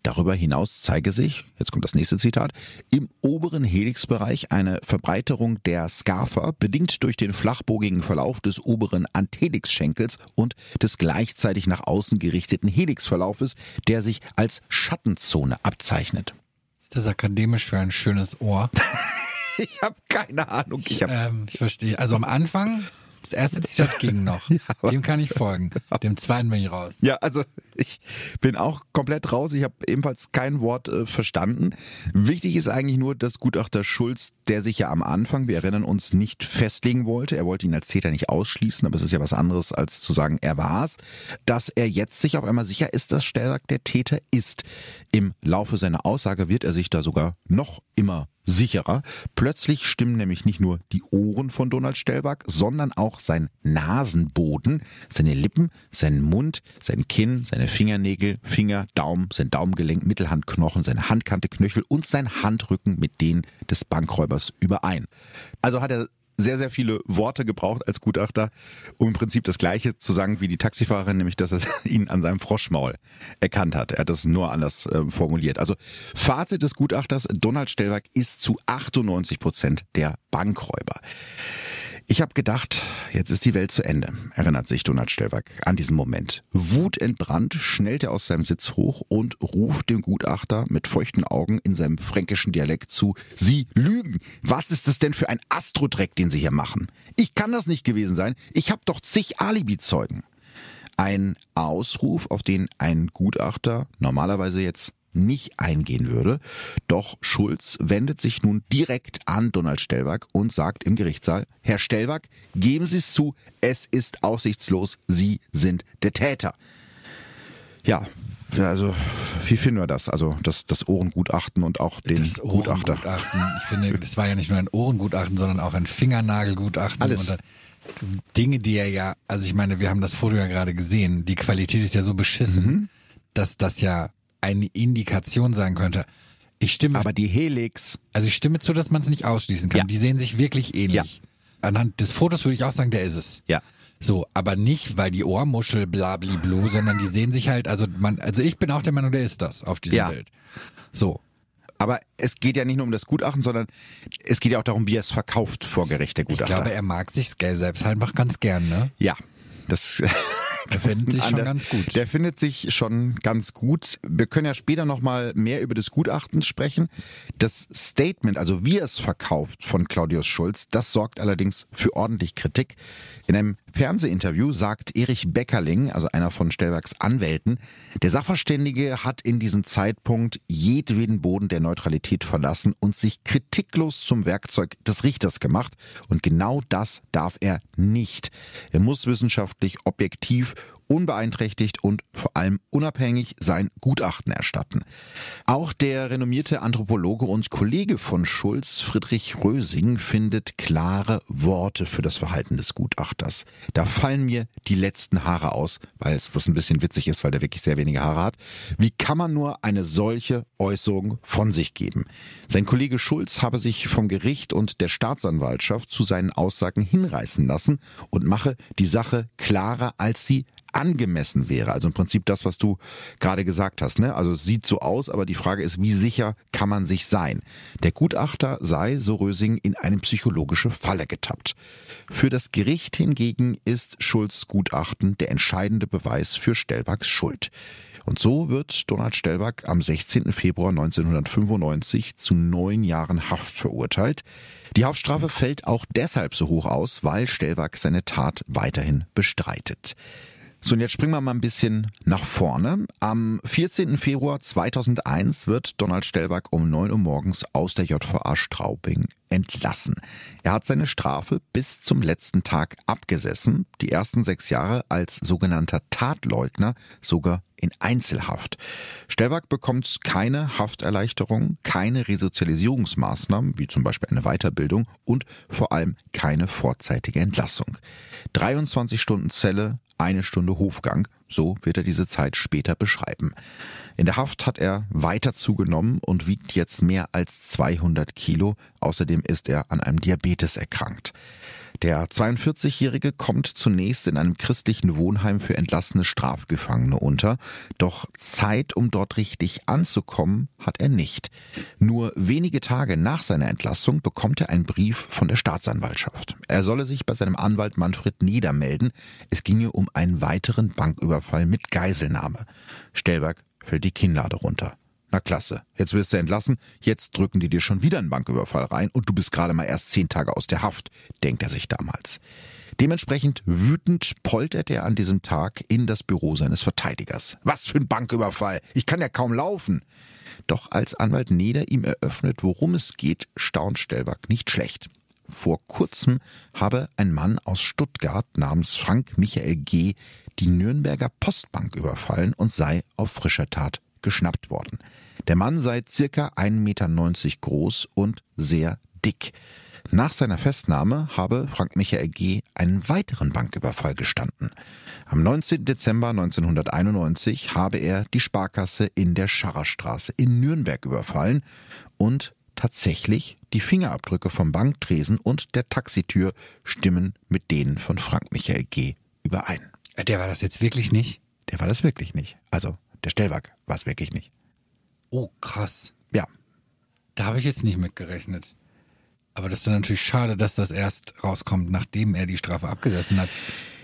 Darüber hinaus zeige sich, jetzt kommt das nächste Zitat, im oberen Helixbereich eine Verbreiterung der Scapha, bedingt durch den flachbogigen Verlauf des oberen Antelixschenkels und des gleichzeitig nach außen gerichteten Helixverlaufes, der sich als Schattenzone abzeichnet. Ist das akademisch für ein schönes Ohr? (laughs) ich habe keine Ahnung. Ich, hab ähm, ich verstehe. Also am Anfang das erste Zitat (laughs) ging noch. Ja, Dem kann ich folgen. Dem zweiten bin ich raus. Ja, also ich bin auch komplett raus. Ich habe ebenfalls kein Wort äh, verstanden. Wichtig ist eigentlich nur, dass Gutachter Schulz, der sich ja am Anfang, wir erinnern uns, nicht festlegen wollte, er wollte ihn als Täter nicht ausschließen, aber es ist ja was anderes, als zu sagen, er war's, dass er jetzt sich auf einmal sicher ist, dass Stellwerk der Täter ist. Im Laufe seiner Aussage wird er sich da sogar noch immer sicherer. Plötzlich stimmen nämlich nicht nur die Ohren von Donald Stellwag, sondern auch sein Nasenboden, seine Lippen, sein Mund, sein Kinn, seine Fingernägel, Finger, Daumen, sein Daumengelenk, Mittelhandknochen, seine Handkante, Knöchel und sein Handrücken mit denen des Bankräubers überein. Also hat er sehr, sehr viele Worte gebraucht als Gutachter, um im Prinzip das Gleiche zu sagen wie die Taxifahrerin, nämlich dass er (laughs) ihn an seinem Froschmaul erkannt hat. Er hat das nur anders äh, formuliert. Also Fazit des Gutachters, Donald Stellwag ist zu 98 Prozent der Bankräuber. Ich habe gedacht, jetzt ist die Welt zu Ende, erinnert sich Donald Stellwag an diesen Moment. Wutentbrannt schnellt er aus seinem Sitz hoch und ruft dem Gutachter mit feuchten Augen in seinem fränkischen Dialekt zu, Sie lügen! Was ist es denn für ein Astrodreck, den Sie hier machen? Ich kann das nicht gewesen sein. Ich habe doch zig Alibi-Zeugen. Ein Ausruf, auf den ein Gutachter normalerweise jetzt nicht eingehen würde. Doch Schulz wendet sich nun direkt an Donald Stellwag und sagt im Gerichtssaal, Herr Stellwag, geben Sie es zu, es ist aussichtslos, Sie sind der Täter. Ja, also wie finden wir das? Also das, das Ohrengutachten und auch den das Gutachter. Ich finde, es war ja nicht nur ein Ohrengutachten, sondern auch ein Fingernagelgutachten. Alles. Dinge, die er ja, also ich meine, wir haben das Foto ja gerade gesehen, die Qualität ist ja so beschissen, mhm. dass das ja eine Indikation sein könnte. Ich stimme. Aber die Helix. Also ich stimme zu, dass man es nicht ausschließen kann. Ja. Die sehen sich wirklich ähnlich. Ja. Anhand des Fotos würde ich auch sagen, der ist es. Ja. So, aber nicht, weil die Ohrmuschel blabliblu, sondern die sehen sich halt, also man, also ich bin auch der Meinung, der ist das auf diesem ja. Bild. So. Aber es geht ja nicht nur um das Gutachten, sondern es geht ja auch darum, wie er es verkauft vor Gericht, der Gutachter. Ich glaube, er mag sich selbst einfach ganz gern, ne? Ja. Das (laughs) Der findet sich schon der, ganz gut. Der findet sich schon ganz gut. Wir können ja später nochmal mehr über das Gutachten sprechen. Das Statement, also wie es verkauft von Claudius Schulz, das sorgt allerdings für ordentlich Kritik. In einem Fernsehinterview sagt Erich Beckerling, also einer von Stellwerks Anwälten, der Sachverständige hat in diesem Zeitpunkt jedweden Boden der Neutralität verlassen und sich kritiklos zum Werkzeug des Richters gemacht. Und genau das darf er nicht. Er muss wissenschaftlich objektiv unbeeinträchtigt und vor allem unabhängig sein Gutachten erstatten. Auch der renommierte Anthropologe und Kollege von Schulz, Friedrich Rösing, findet klare Worte für das Verhalten des Gutachters. Da fallen mir die letzten Haare aus, weil es was ein bisschen witzig ist, weil der wirklich sehr wenige Haare hat. Wie kann man nur eine solche Äußerung von sich geben? Sein Kollege Schulz habe sich vom Gericht und der Staatsanwaltschaft zu seinen Aussagen hinreißen lassen und mache die Sache klarer, als sie angemessen wäre. Also im Prinzip das, was du gerade gesagt hast. Ne? Also es sieht so aus, aber die Frage ist, wie sicher kann man sich sein? Der Gutachter sei, so Rösing, in eine psychologische Falle getappt. Für das Gericht hingegen ist Schulz Gutachten der entscheidende Beweis für Stellbacks Schuld. Und so wird Donald Stellback am 16. Februar 1995 zu neun Jahren Haft verurteilt. Die Haftstrafe fällt auch deshalb so hoch aus, weil Stellback seine Tat weiterhin bestreitet. So, und jetzt springen wir mal ein bisschen nach vorne. Am 14. Februar 2001 wird Donald Stellback um 9 Uhr morgens aus der JVA Straubing entlassen. Er hat seine Strafe bis zum letzten Tag abgesessen, die ersten sechs Jahre als sogenannter Tatleugner sogar in Einzelhaft. Stellwag bekommt keine Hafterleichterung, keine Resozialisierungsmaßnahmen, wie zum Beispiel eine Weiterbildung und vor allem keine vorzeitige Entlassung. 23 Stunden Zelle, eine Stunde Hofgang, so wird er diese Zeit später beschreiben. In der Haft hat er weiter zugenommen und wiegt jetzt mehr als 200 Kilo. Außerdem ist er an einem Diabetes erkrankt. Der 42-Jährige kommt zunächst in einem christlichen Wohnheim für entlassene Strafgefangene unter, doch Zeit, um dort richtig anzukommen, hat er nicht. Nur wenige Tage nach seiner Entlassung bekommt er einen Brief von der Staatsanwaltschaft. Er solle sich bei seinem Anwalt Manfred niedermelden. Es ginge um einen weiteren Banküberfall mit Geiselnahme. Stellberg fällt die Kinnlade runter. Na klasse, jetzt wirst du entlassen, jetzt drücken die dir schon wieder einen Banküberfall rein und du bist gerade mal erst zehn Tage aus der Haft, denkt er sich damals. Dementsprechend wütend poltert er an diesem Tag in das Büro seines Verteidigers. Was für ein Banküberfall! Ich kann ja kaum laufen! Doch als Anwalt Neder ihm eröffnet, worum es geht, staunt Stellback nicht schlecht. Vor kurzem habe ein Mann aus Stuttgart namens Frank Michael G. die Nürnberger Postbank überfallen und sei auf frischer Tat geschnappt worden. Der Mann sei circa 1,90 Meter groß und sehr dick. Nach seiner Festnahme habe Frank Michael G. einen weiteren Banküberfall gestanden. Am 19. Dezember 1991 habe er die Sparkasse in der Scharrerstraße in Nürnberg überfallen und tatsächlich die Fingerabdrücke vom Banktresen und der Taxitür stimmen mit denen von Frank Michael G. überein. Der war das jetzt wirklich nicht? Der war das wirklich nicht. Also der Stellwag war es wirklich nicht. Oh, krass. Ja. Da habe ich jetzt nicht mitgerechnet. Aber das ist dann natürlich schade, dass das erst rauskommt, nachdem er die Strafe abgesessen hat.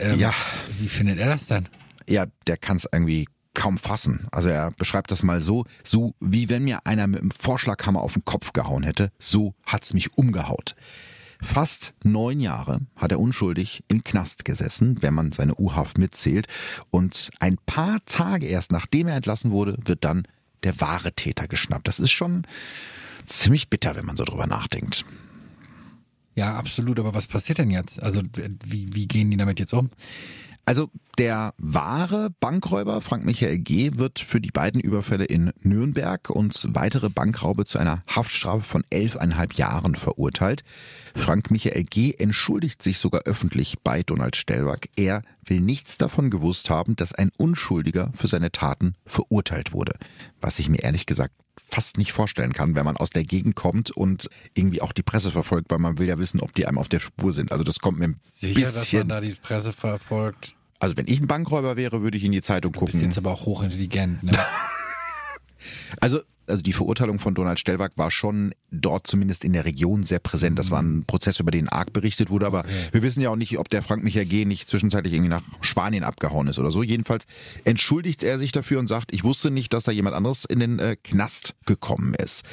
Ähm, Ja. Wie findet er das dann? Ja, der kann es irgendwie kaum fassen. Also er beschreibt das mal so, so wie wenn mir einer mit einem Vorschlaghammer auf den Kopf gehauen hätte, so hat's mich umgehaut. Fast neun Jahre hat er unschuldig im Knast gesessen, wenn man seine U-Haft mitzählt. Und ein paar Tage erst nachdem er entlassen wurde, wird dann der wahre Täter geschnappt. Das ist schon ziemlich bitter, wenn man so drüber nachdenkt. Ja, absolut. Aber was passiert denn jetzt? Also wie, wie gehen die damit jetzt um? Also der wahre Bankräuber Frank Michael G. wird für die beiden Überfälle in Nürnberg und weitere Bankraube zu einer Haftstrafe von elfeinhalb Jahren verurteilt. Frank Michael G. entschuldigt sich sogar öffentlich bei Donald Stellwag. Er will nichts davon gewusst haben, dass ein Unschuldiger für seine Taten verurteilt wurde. Was ich mir ehrlich gesagt fast nicht vorstellen kann, wenn man aus der Gegend kommt und irgendwie auch die Presse verfolgt, weil man will ja wissen, ob die einem auf der Spur sind. Also das kommt mir ein Sicher, dass man bisschen. da die Presse verfolgt. Also wenn ich ein Bankräuber wäre, würde ich in die Zeitung Du bist gucken. jetzt aber auch hochintelligent, ne? (laughs) Also, also die Verurteilung von Donald Stellwag war schon dort zumindest in der Region sehr präsent. Das war ein Prozess, über den arg berichtet wurde, aber wir wissen ja auch nicht, ob der Frank Michael G. nicht zwischenzeitlich irgendwie nach Spanien abgehauen ist oder so. Jedenfalls entschuldigt er sich dafür und sagt, ich wusste nicht, dass da jemand anderes in den äh, Knast gekommen ist.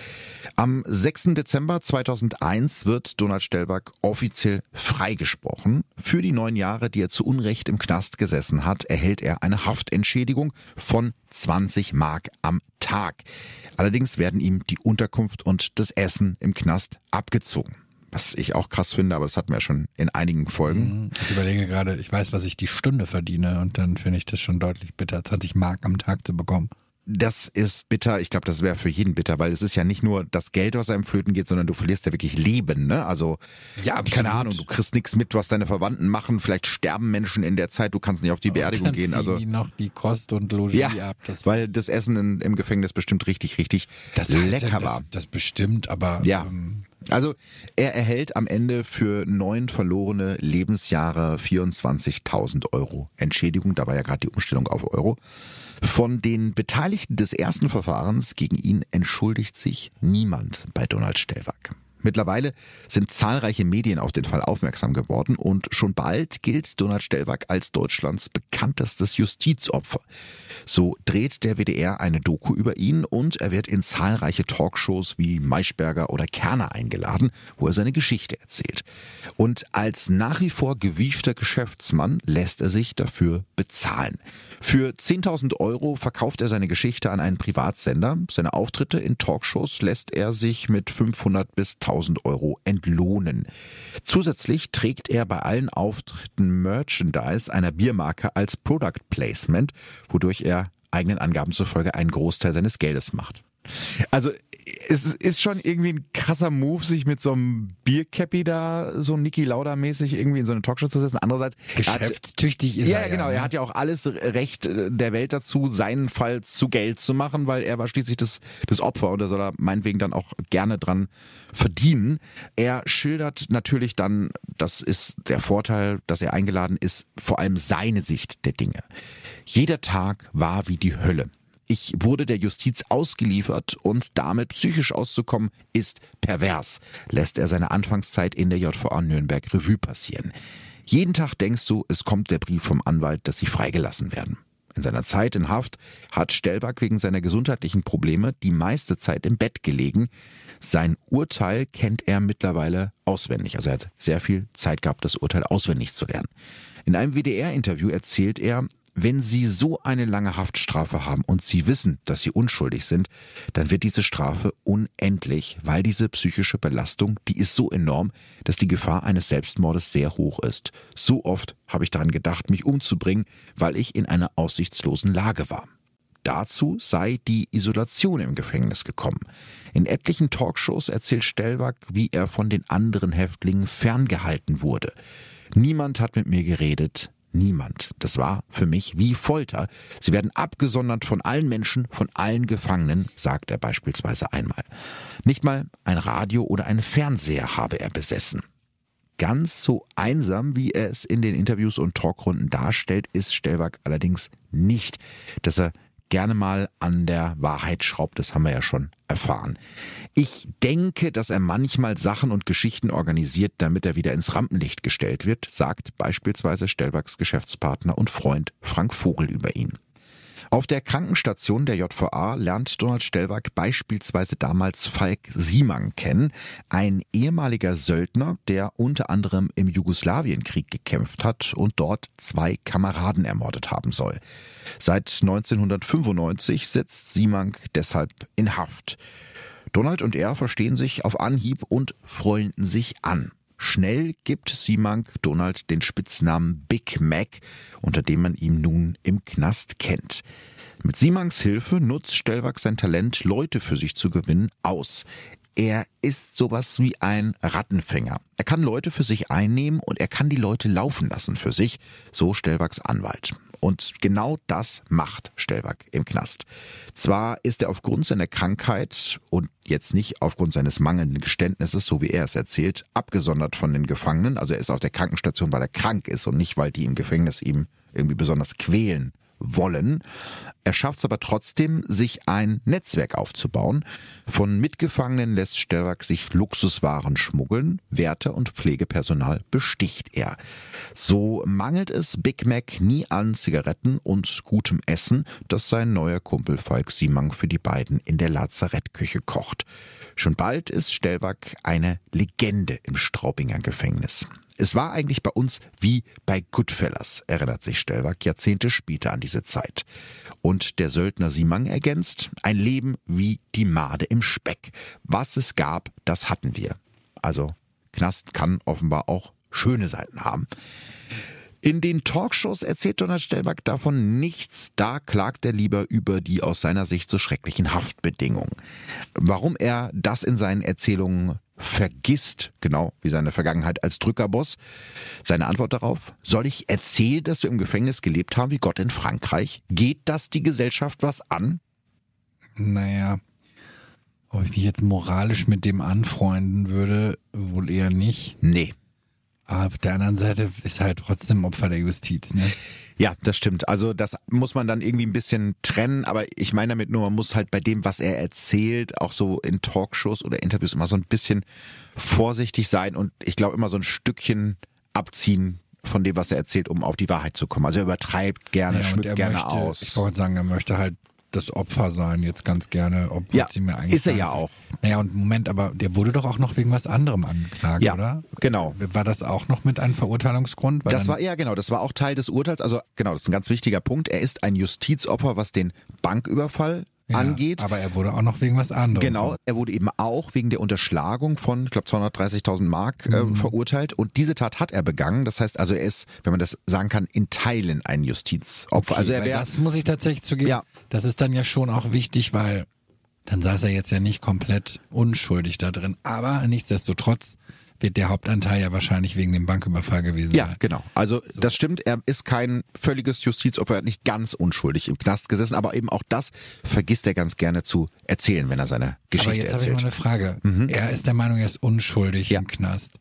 Am 6. Dezember 2001 wird Donald Stellwag offiziell freigesprochen. Für die neun Jahre, die er zu Unrecht im Knast gesessen hat, erhält er eine Haftentschädigung von 20 Mark am Tag. Allerdings werden ihm die Unterkunft und das Essen im Knast abgezogen. was ich auch krass finde, aber das hatten wir ja schon in einigen Folgen. Mhm. Ich überlege gerade, ich weiß, was ich die Stunde verdiene und dann finde ich das schon deutlich bitter, 20 Mark am Tag zu bekommen. Das ist bitter. Ich glaube, das wäre für jeden bitter, weil es ist ja nicht nur das Geld, was einem flöten geht, sondern du verlierst ja wirklich Leben. Ne? Also, ja, absolut. keine Ahnung, du kriegst nichts mit, was deine Verwandten machen. Vielleicht sterben Menschen in der Zeit, du kannst nicht auf die Beerdigung gehen. Also die noch die Kost und Logis ja, ab. Das weil das Essen in, im Gefängnis bestimmt richtig, richtig das lecker ja, war. Das, das bestimmt, aber ja. Ähm, also er erhält am Ende für neun verlorene Lebensjahre 24.000 Euro Entschädigung. Da war ja gerade die Umstellung auf Euro. Von den Beteiligten des ersten Verfahrens gegen ihn entschuldigt sich niemand bei Donald Stellwag. Mittlerweile sind zahlreiche Medien auf den Fall aufmerksam geworden und schon bald gilt Donald Stellwag als Deutschlands bekanntestes Justizopfer. So dreht der WDR eine Doku über ihn und er wird in zahlreiche Talkshows wie Maischberger oder Kerner eingeladen, wo er seine Geschichte erzählt. Und als nach wie vor gewiefter Geschäftsmann lässt er sich dafür bezahlen. Für 10.000 Euro verkauft er seine Geschichte an einen Privatsender. Seine Auftritte in Talkshows lässt er sich mit 500 bis 1000 Euro entlohnen. Zusätzlich trägt er bei allen Auftritten Merchandise einer Biermarke als Product Placement, wodurch er eigenen Angaben zufolge einen Großteil seines Geldes macht. Also es ist schon irgendwie ein krasser Move, sich mit so einem Biercappy da so Niki Lauda mäßig irgendwie in so eine Talkshow zu setzen. Andererseits geschäftstüchtig ist ja, er. Ja, genau. Er hat ja auch alles Recht der Welt dazu, seinen Fall zu Geld zu machen, weil er war schließlich das, das Opfer und er soll da meinetwegen dann auch gerne dran verdienen. Er schildert natürlich dann, das ist der Vorteil, dass er eingeladen ist, vor allem seine Sicht der Dinge. Jeder Tag war wie die Hölle. Ich wurde der Justiz ausgeliefert und damit psychisch auszukommen ist pervers, lässt er seine Anfangszeit in der JVA Nürnberg Revue passieren. Jeden Tag denkst du, es kommt der Brief vom Anwalt, dass sie freigelassen werden. In seiner Zeit in Haft hat Stellwag wegen seiner gesundheitlichen Probleme die meiste Zeit im Bett gelegen. Sein Urteil kennt er mittlerweile auswendig. Also er hat sehr viel Zeit gehabt, das Urteil auswendig zu lernen. In einem WDR-Interview erzählt er, wenn Sie so eine lange Haftstrafe haben und Sie wissen, dass Sie unschuldig sind, dann wird diese Strafe unendlich, weil diese psychische Belastung, die ist so enorm, dass die Gefahr eines Selbstmordes sehr hoch ist. So oft habe ich daran gedacht, mich umzubringen, weil ich in einer aussichtslosen Lage war. Dazu sei die Isolation im Gefängnis gekommen. In etlichen Talkshows erzählt Stellwag, wie er von den anderen Häftlingen ferngehalten wurde. Niemand hat mit mir geredet, niemand. Das war für mich wie Folter. Sie werden abgesondert von allen Menschen, von allen Gefangenen, sagt er beispielsweise einmal. Nicht mal ein Radio oder ein Fernseher habe er besessen. Ganz so einsam, wie er es in den Interviews und Talkrunden darstellt, ist Stellwag allerdings nicht. Dass er gerne mal an der Wahrheit schraubt, das haben wir ja schon erfahren. Ich denke, dass er manchmal Sachen und Geschichten organisiert, damit er wieder ins Rampenlicht gestellt wird, sagt beispielsweise Stellwags Geschäftspartner und Freund Frank Vogel über ihn. Auf der Krankenstation der JVA lernt Donald Stellwag beispielsweise damals Falk Simang kennen, ein ehemaliger Söldner, der unter anderem im Jugoslawienkrieg gekämpft hat und dort zwei Kameraden ermordet haben soll. Seit 1995 sitzt Simang deshalb in Haft. Donald und er verstehen sich auf Anhieb und freunden sich an. Schnell gibt Simank Donald den Spitznamen Big Mac, unter dem man ihn nun im Knast kennt. Mit Simanks Hilfe nutzt Stellwag sein Talent, Leute für sich zu gewinnen, aus. Er ist sowas wie ein Rattenfänger. Er kann Leute für sich einnehmen und er kann die Leute laufen lassen für sich, so Stellwags Anwalt. Und genau das macht Stellwag im Knast. Zwar ist er aufgrund seiner Krankheit und jetzt nicht aufgrund seines mangelnden Geständnisses, so wie er es erzählt, abgesondert von den Gefangenen. Also er ist auf der Krankenstation, weil er krank ist und nicht, weil die im Gefängnis ihm irgendwie besonders quälen wollen. Er schafft es aber trotzdem, sich ein Netzwerk aufzubauen. Von Mitgefangenen lässt Stellwag sich Luxuswaren schmuggeln, Wärter und Pflegepersonal besticht er. So mangelt es Big Mac nie an Zigaretten und gutem Essen, das sein neuer Kumpel Falk Simang für die beiden in der Lazarettküche kocht. Schon bald ist Stellwag eine Legende im Straubinger Gefängnis. Es war eigentlich bei uns wie bei Goodfellas, erinnert sich Stellwag Jahrzehnte später an diese Zeit. Und der Söldner Simang ergänzt, ein Leben wie die Made im Speck. Was es gab, das hatten wir. Also Knast kann offenbar auch schöne Seiten haben. In den Talkshows erzählt Donald Stellback davon nichts. Da klagt er lieber über die aus seiner Sicht so schrecklichen Haftbedingungen. Warum er das in seinen Erzählungen vergisst, genau wie seine Vergangenheit als Drückerboss. Seine Antwort darauf, soll ich erzählen, dass wir im Gefängnis gelebt haben wie Gott in Frankreich? Geht das die Gesellschaft was an? Naja, ob ich mich jetzt moralisch mit dem anfreunden würde, wohl eher nicht. Nee. Aber auf der anderen Seite ist halt trotzdem Opfer der Justiz, ne? Ja, das stimmt. Also das muss man dann irgendwie ein bisschen trennen, aber ich meine damit nur, man muss halt bei dem, was er erzählt, auch so in Talkshows oder Interviews immer so ein bisschen vorsichtig sein und ich glaube immer so ein Stückchen abziehen von dem, was er erzählt, um auf die Wahrheit zu kommen. Also er übertreibt gerne, Ja, schmückt er gerne möchte, aus. Ich wollte sagen, er möchte halt das Opfer sein, jetzt ganz gerne, obwohl Ja, sie mir eigentlich. ist er ja auch. Naja, und Moment, aber der wurde doch auch noch wegen was anderem angeklagt, Ja, oder? genau. War das auch noch mit einem Verurteilungsgrund? Weil Das war ja genau, das war auch Teil des Urteils. Also genau, das ist ein ganz wichtiger Punkt. Er ist ein Justizopfer, was den Banküberfall ja, angeht. Aber er wurde auch noch wegen was anderem. Genau, er wurde eben auch wegen der Unterschlagung von, ich glaube, 230.000 Mark äh, Mhm. verurteilt. Und diese Tat hat er begangen. Das heißt also, er ist, wenn man das sagen kann, in Teilen ein Justizopfer. Okay, also er wäre, das muss ich tatsächlich zugeben. Ja. Das ist dann ja schon auch wichtig, weil dann saß er jetzt ja nicht komplett unschuldig da drin. Aber nichtsdestotrotz wird der Hauptanteil ja wahrscheinlich wegen dem Banküberfall gewesen ja, sein. genau. Also das stimmt, er ist kein völliges Justizopfer, er hat nicht ganz unschuldig im Knast gesessen, aber eben auch das vergisst er ganz gerne zu erzählen, wenn er seine Aber Geschichte jetzt habe ich mal erzählt. Mhm. eine Frage. Er ist der Meinung, er ist unschuldig Ja. im Knast.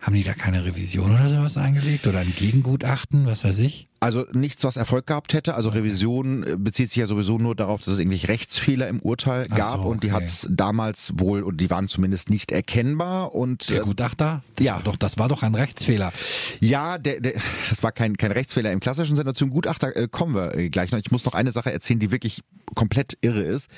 Haben die da keine Revision oder sowas eingelegt oder ein Gegengutachten, was weiß ich? Also nichts, was Erfolg gehabt hätte. Also Revision äh, bezieht sich ja sowieso nur darauf, dass es irgendwelche Rechtsfehler im Urteil Ach gab so, und die okay. hat es damals wohl und die waren zumindest nicht erkennbar und Der äh, Gutachter? Das ja. Doch, das war doch ein Rechtsfehler. ja, der, der, (laughs) das war kein, kein Rechtsfehler im klassischen Sinne. Zum Gutachter äh, kommen wir äh, gleich noch. Ich muss noch eine Sache erzählen, die wirklich komplett irre ist.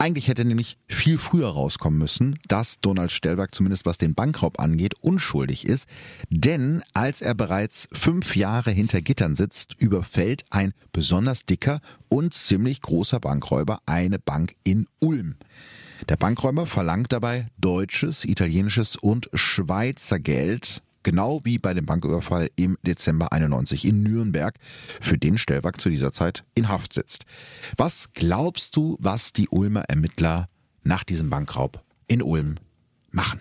Eigentlich hätte nämlich viel früher rauskommen müssen, dass Donald Stellberg zumindest was den Bankraub angeht, unschuldig ist. Denn als er bereits fünf Jahre hinter Gittern sitzt, überfällt ein besonders dicker und ziemlich großer Bankräuber eine Bank in Ulm. Der Bankräuber verlangt dabei deutsches, italienisches und Schweizer Geld, genau wie bei dem Banküberfall im Dezember 91 in Nürnberg, für den Stellwag zu dieser Zeit in Haft sitzt. Was glaubst du, was die Ulmer Ermittler nach diesem Bankraub in Ulm machen?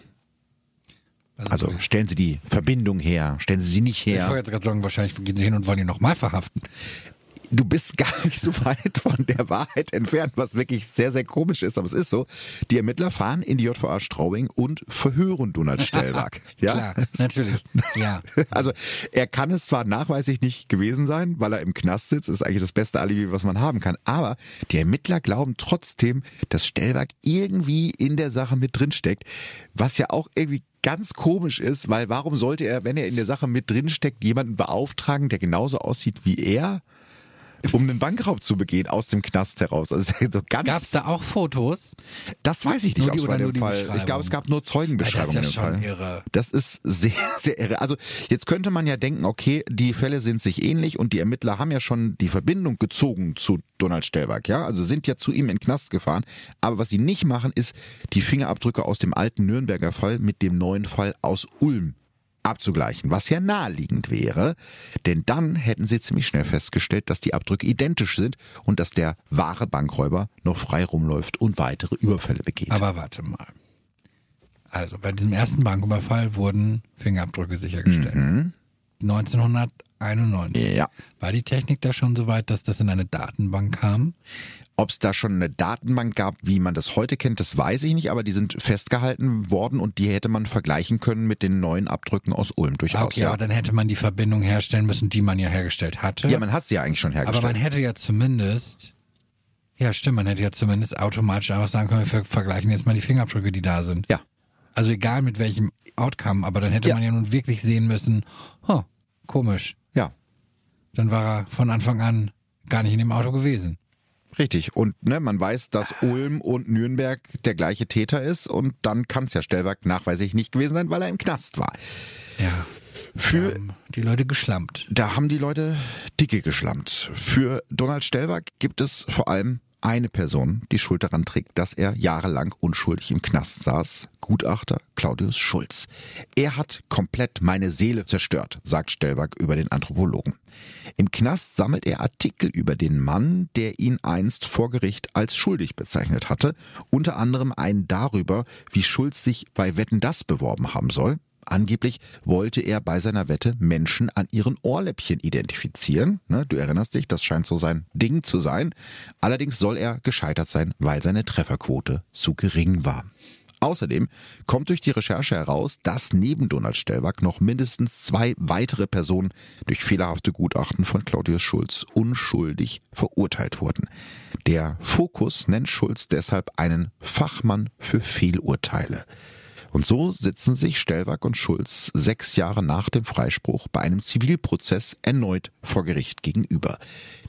Also stellen sie die Verbindung her, stellen sie sie nicht Ich her. wollte jetzt gerade sagen, wahrscheinlich gehen sie hin und wollen ihn nochmal verhaften. Du bist gar (laughs) nicht so weit von der Wahrheit entfernt, was wirklich sehr, sehr komisch ist, aber es ist so. Die Ermittler fahren in die JVA Straubing und verhören Donald Stellwag. (laughs) ja? Klar, natürlich. Ja. (laughs) Also er kann es zwar nachweislich nicht gewesen sein, weil er im Knast sitzt, ist eigentlich das beste Alibi, was man haben kann, aber die Ermittler glauben trotzdem, dass Stellwag irgendwie in der Sache mit drin steckt, was ja auch irgendwie ganz komisch ist, weil warum sollte er, wenn er in der Sache mit drin steckt, jemanden beauftragen, der genauso aussieht wie er? Um einen Bankraub zu begehen aus dem Knast heraus. Also (laughs) so ganz, Gab es da auch Fotos? das weiß ich nicht, ob es oder bei dem Fall. Ich glaube, es gab nur Zeugenbeschreibungen Das ist ja schon Fall. irre. Das ist sehr, (laughs) sehr irre. Also jetzt könnte man ja denken, okay, die Fälle sind sich ähnlich und die Ermittler haben ja schon die Verbindung gezogen zu Donald Stellwag, ja, also sind ja zu ihm in den Knast gefahren. Aber was sie nicht machen, ist die Fingerabdrücke aus dem alten Nürnberger Fall mit dem neuen Fall aus Ulm abzugleichen, was ja naheliegend wäre, denn dann hätten sie ziemlich schnell festgestellt, dass die Abdrücke identisch sind und dass der wahre Bankräuber noch frei rumläuft und weitere Überfälle begeht. Aber warte mal. Also bei diesem ersten Banküberfall wurden Fingerabdrücke sichergestellt. 1991. ja. War die Technik da schon so weit, dass das in eine Datenbank kam? Ob es da schon eine Datenbank gab, wie man das heute kennt, das weiß ich nicht, aber die sind festgehalten worden und die hätte man vergleichen können mit den neuen Abdrücken aus Ulm durchaus. Okay, ja. aber dann hätte man die Verbindung herstellen müssen, die man ja hergestellt hatte. ja, man hat sie ja eigentlich schon aber hergestellt. man hätte ja zumindest, ja stimmt, man hätte ja zumindest automatisch einfach sagen können, wir vergleichen jetzt mal die Fingerabdrücke, die da sind. ja. Also egal mit welchem Outcome, aber dann hätte Ja. man ja nun wirklich sehen müssen, huh, komisch. Dann war er von Anfang an gar nicht in dem Auto gewesen. richtig. Und ne, man weiß, dass Ulm und Nürnberg der gleiche Täter ist und dann kann es ja Stellwerk nachweislich nicht gewesen sein, weil er im Knast war. Ja. Für die Leute geschlampt. Da haben die Leute dicke geschlampt. Für Donald Stellwag gibt es vor allem eine Person die Schuld daran trägt, dass er jahrelang unschuldig im Knast saß. Gutachter Claudius Schulz. Er hat komplett meine Seele zerstört, sagt Stellberg über den Anthropologen. Im Knast sammelt er Artikel über den Mann, der ihn einst vor Gericht als schuldig bezeichnet hatte, unter anderem einen darüber, wie Schulz sich bei Wetten das beworben haben soll. Angeblich wollte er bei seiner Wette Menschen an ihren Ohrläppchen identifizieren. Ne, du erinnerst dich, das scheint so sein Ding zu sein. Allerdings soll er gescheitert sein, weil seine Trefferquote zu gering war. Außerdem kommt durch die Recherche heraus, dass neben Donald Stellwag noch mindestens zwei weitere Personen durch fehlerhafte Gutachten von Claudius Schulz unschuldig verurteilt wurden. Der Fokus nennt Schulz deshalb einen Fachmann für Fehlurteile. Und so sitzen sich Stellwag und Schulz sechs Jahre nach dem Freispruch bei einem Zivilprozess erneut vor Gericht gegenüber.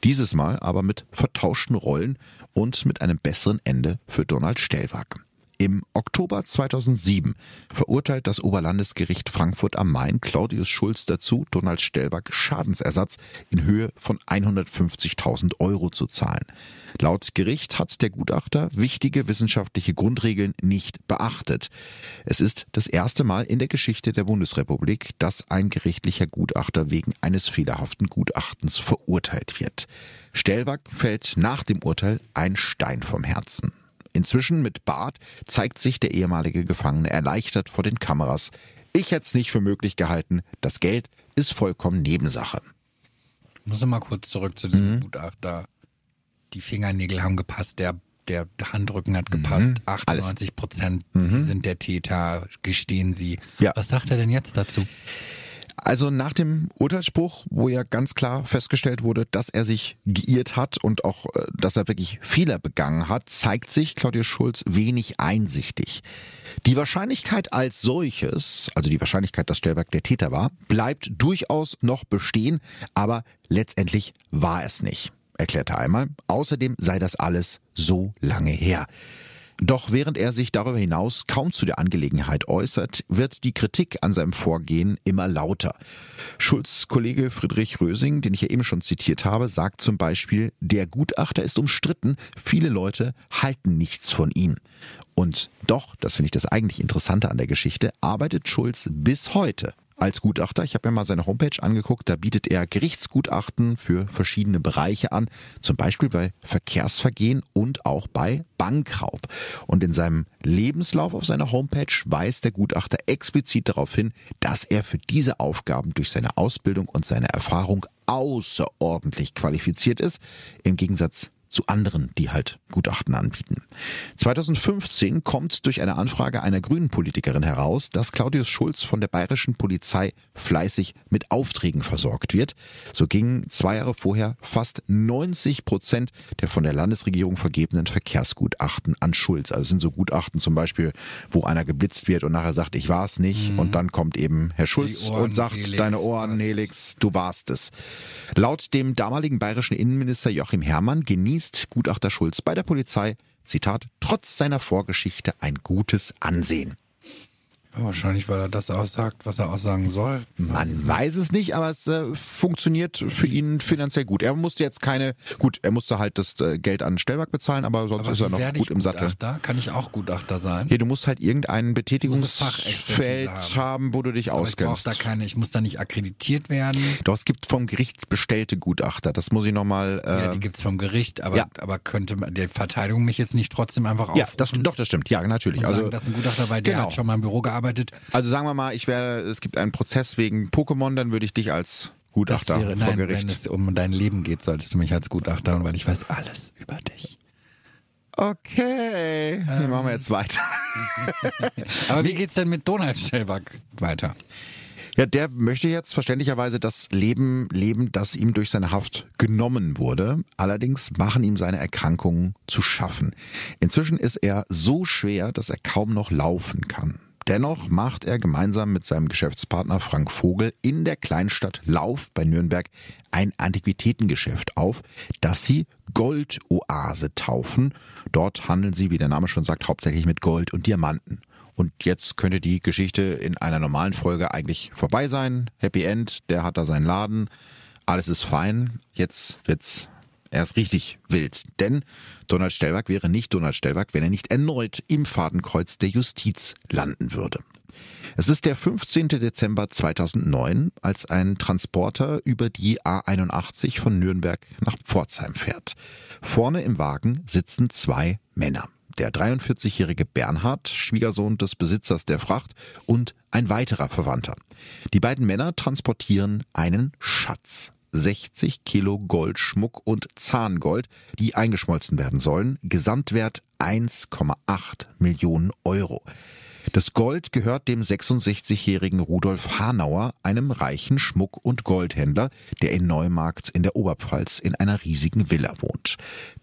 Dieses Mal aber mit vertauschten Rollen und mit einem besseren Ende für Donald Stellwag. Im Oktober 2007 verurteilt das Oberlandesgericht Frankfurt am Main Claudius Schulz dazu, Donald Stellback Schadensersatz in Höhe von 150.000 Euro zu zahlen. Laut Gericht hat der Gutachter wichtige wissenschaftliche Grundregeln nicht beachtet. Es ist das erste Mal in der Geschichte der Bundesrepublik, dass ein gerichtlicher Gutachter wegen eines fehlerhaften Gutachtens verurteilt wird. Stellwag fällt nach dem Urteil ein Stein vom Herzen. Inzwischen mit Bart zeigt sich der ehemalige Gefangene erleichtert vor den Kameras. Ich hätte es nicht für möglich gehalten. Das Geld ist vollkommen Nebensache. Ich muss mal kurz zurück zu diesem mhm. Gutachter. Die Fingernägel haben gepasst, der, der Handrücken hat gepasst. Mhm. 98 Prozent mhm. sind der Täter, gestehen sie. Ja. Was sagt er denn jetzt dazu? Also nach dem Urteilsspruch, wo ja ganz klar festgestellt wurde, dass er sich geirrt hat und auch, äh, dass er wirklich Fehler begangen hat, zeigt sich Claudius Schulz wenig einsichtig. Die Wahrscheinlichkeit als solches, also die Wahrscheinlichkeit, dass Stellwerk der Täter war, bleibt durchaus noch bestehen, aber letztendlich war es nicht, erklärte er einmal. Außerdem sei das alles so lange her. Doch während er sich darüber hinaus kaum zu der Angelegenheit äußert, wird die Kritik an seinem Vorgehen immer lauter. Schulz Kollege Friedrich Rösing, den ich ja eben schon zitiert habe, sagt zum Beispiel, der Gutachter ist umstritten, viele Leute halten nichts von ihm. Und doch, das finde ich das eigentlich Interessante an der Geschichte, arbeitet Schulz bis heute als Gutachter. Ich habe mir mal seine Homepage angeguckt. Da bietet er Gerichtsgutachten für verschiedene Bereiche an, zum Beispiel bei Verkehrsvergehen und auch bei Bankraub. Und in seinem Lebenslauf auf seiner Homepage weist der Gutachter explizit darauf hin, dass er für diese Aufgaben durch seine Ausbildung und seine Erfahrung außerordentlich qualifiziert ist, im Gegensatz zu anderen, die halt Gutachten anbieten. 2015 kommt durch eine Anfrage einer grünen Politikerin heraus, dass Claudius Schulz von der bayerischen Polizei fleißig mit Aufträgen versorgt wird. So gingen zwei Jahre vorher fast 90 Prozent der von der Landesregierung vergebenen Verkehrsgutachten an Schulz. Also sind so Gutachten zum Beispiel, wo einer geblitzt wird und nachher sagt, ich war es nicht. Mhm. Und dann kommt eben Herr Schulz und sagt, Helix, deine Ohren, Helix, du warst es. Laut dem damaligen bayerischen Innenminister Joachim Herrmann genießt genießt Gutachter Schulz bei der Polizei, Zitat, trotz seiner Vorgeschichte ein gutes Ansehen. Ja, wahrscheinlich, weil er das aussagt, was er aussagen soll. Man weiß es nicht, aber es äh, funktioniert für ihn finanziell gut. Er musste jetzt keine, gut, er musste halt das äh, Geld an Stellwerk bezahlen, aber sonst aber ist er noch gut im Sattel. Kann ich auch Gutachter sein? Ja, du musst halt irgendein Betätigungsfeld haben. haben. wo du dich aber auskennst. Ich, da keine, ich muss da nicht akkreditiert werden. Doch, es gibt vom Gericht bestellte Gutachter. Das muss ich nochmal. Äh, ja, die gibt's vom Gericht, aber, ja. aber könnte die Verteidigung mich jetzt nicht trotzdem einfach aufrufen? Ja, das, doch, das stimmt. Ja, natürlich. also, sagen, das ist ein Gutachter, weil der genau. hat schon mal im Büro gearbeitet gearbeitet. Also sagen wir mal, ich wäre, es gibt einen Prozess wegen Pokémon, dann würde ich dich als Gutachter das wäre, vor nein, Gericht. Wenn es um dein Leben geht, solltest du mich als Gutachter, weil ich weiß alles über dich. Okay, ähm. hier machen wir jetzt weiter. (laughs) Aber wie geht's denn mit Donald Stellback weiter? Ja, der möchte jetzt verständlicherweise das Leben leben, das ihm durch seine Haft genommen wurde. Allerdings machen ihm seine Erkrankungen zu schaffen. Inzwischen ist er so schwer, dass er kaum noch laufen kann. Dennoch macht er gemeinsam mit seinem Geschäftspartner Frank Vogel in der Kleinstadt Lauf bei Nürnberg ein Antiquitätengeschäft auf, das sie Goldoase taufen. Dort handeln sie, wie der Name schon sagt, hauptsächlich mit Gold und Diamanten. Und jetzt könnte die Geschichte in einer normalen Folge eigentlich vorbei sein. Happy End, der hat da seinen Laden. Alles ist fein. Jetzt wird's er ist richtig wild. Denn Donald Stellwerk wäre nicht Donald Stellwerk, wenn er nicht erneut im Fadenkreuz der Justiz landen würde. Es ist der 15. Dezember 2009, als ein Transporter über die A81 von Nürnberg nach Pforzheim fährt. Vorne im Wagen sitzen zwei Männer. Der 43-jährige Bernhard, Schwiegersohn des Besitzers der Fracht und ein weiterer Verwandter. Die beiden Männer transportieren einen Schatz. 60 Kilo Goldschmuck und Zahngold, die eingeschmolzen werden sollen. Gesamtwert 1,8 Millionen Euro. Das Gold gehört dem 66-jährigen Rudolf Hanauer, einem reichen Schmuck- und Goldhändler, der in Neumarkt in der Oberpfalz in einer riesigen Villa wohnt.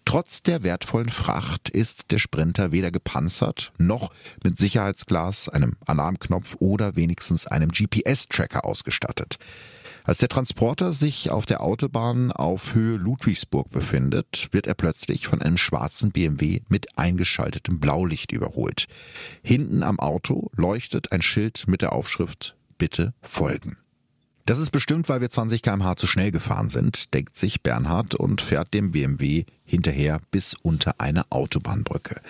Trotz der wertvollen Fracht ist der Sprinter weder gepanzert noch mit Sicherheitsglas, einem Alarmknopf oder wenigstens einem GPS-Tracker ausgestattet. Als der Transporter sich auf der Autobahn auf Höhe Ludwigsburg befindet, wird er plötzlich von einem schwarzen BMW mit eingeschaltetem Blaulicht überholt. Hinten am Auto leuchtet ein Schild mit der Aufschrift Bitte folgen. Das ist bestimmt, weil wir 20 kmh zu schnell gefahren sind, denkt sich Bernhard und fährt dem BMW hinterher bis unter eine Autobahnbrücke.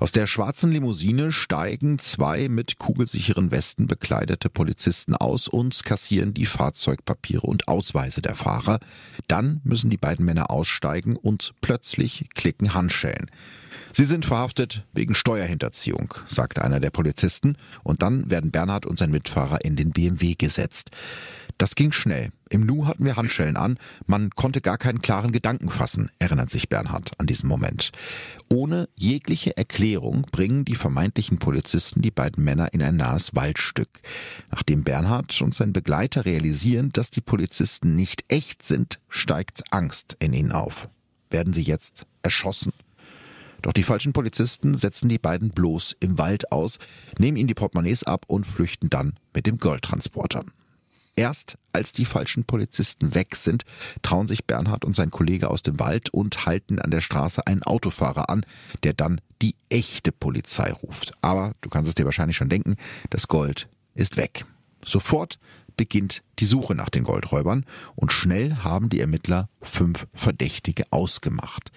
Aus der schwarzen Limousine steigen zwei mit kugelsicheren Westen bekleidete Polizisten aus und kassieren die Fahrzeugpapiere und Ausweise der Fahrer. Dann müssen die beiden Männer aussteigen und plötzlich klicken Handschellen. Sie sind verhaftet wegen Steuerhinterziehung, sagt einer der Polizisten, und dann werden Bernhard und sein Mitfahrer in den BMW gesetzt. Das ging schnell. Im Nu hatten wir Handschellen an. Man konnte gar keinen klaren Gedanken fassen, erinnert sich Bernhard an diesen Moment. Ohne jegliche Erklärung bringen die vermeintlichen Polizisten die beiden Männer in ein nahes Waldstück. Nachdem Bernhard und sein Begleiter realisieren, dass die Polizisten nicht echt sind, steigt Angst in ihnen auf. Werden sie jetzt erschossen? Doch die falschen Polizisten setzen die beiden bloß im Wald aus, nehmen ihnen die Portemonnaies ab und flüchten dann mit dem Goldtransporter. Erst als die falschen Polizisten weg sind, trauen sich Bernhard und sein Kollege aus dem Wald und halten an der Straße einen Autofahrer an, der dann die echte Polizei ruft. Aber du kannst es dir wahrscheinlich schon denken, das Gold ist weg. Sofort beginnt die Suche nach den Goldräubern und schnell haben die Ermittler fünf Verdächtige ausgemacht.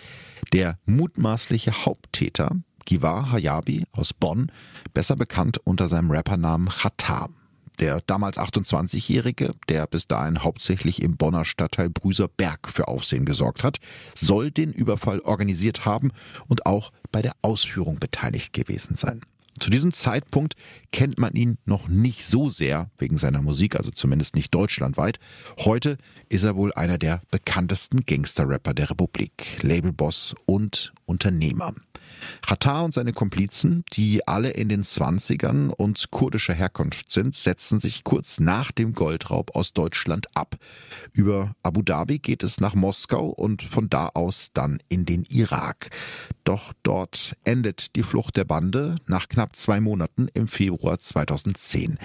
Der mutmaßliche Haupttäter, Givar Hayabi aus Bonn, besser bekannt unter seinem Rappernamen Khatar. Der damals 28-Jährige, der bis dahin hauptsächlich im Bonner Stadtteil Brüserberg für Aufsehen gesorgt hat, soll den Überfall organisiert haben und auch bei der Ausführung beteiligt gewesen sein. Zu diesem Zeitpunkt kennt man ihn noch nicht so sehr wegen seiner Musik, also zumindest nicht deutschlandweit. Heute ist er wohl einer der bekanntesten Gangster-Rapper der Republik, Labelboss und Unternehmer. Khatar und seine Komplizen, die alle in den Zwanzigern und kurdischer Herkunft sind, setzen sich kurz nach dem Goldraub aus Deutschland ab. Über Abu Dhabi geht es nach Moskau und von da aus dann in den Irak. Doch dort endet die Flucht der Bande nach knapp zwei Monaten im Februar 2010.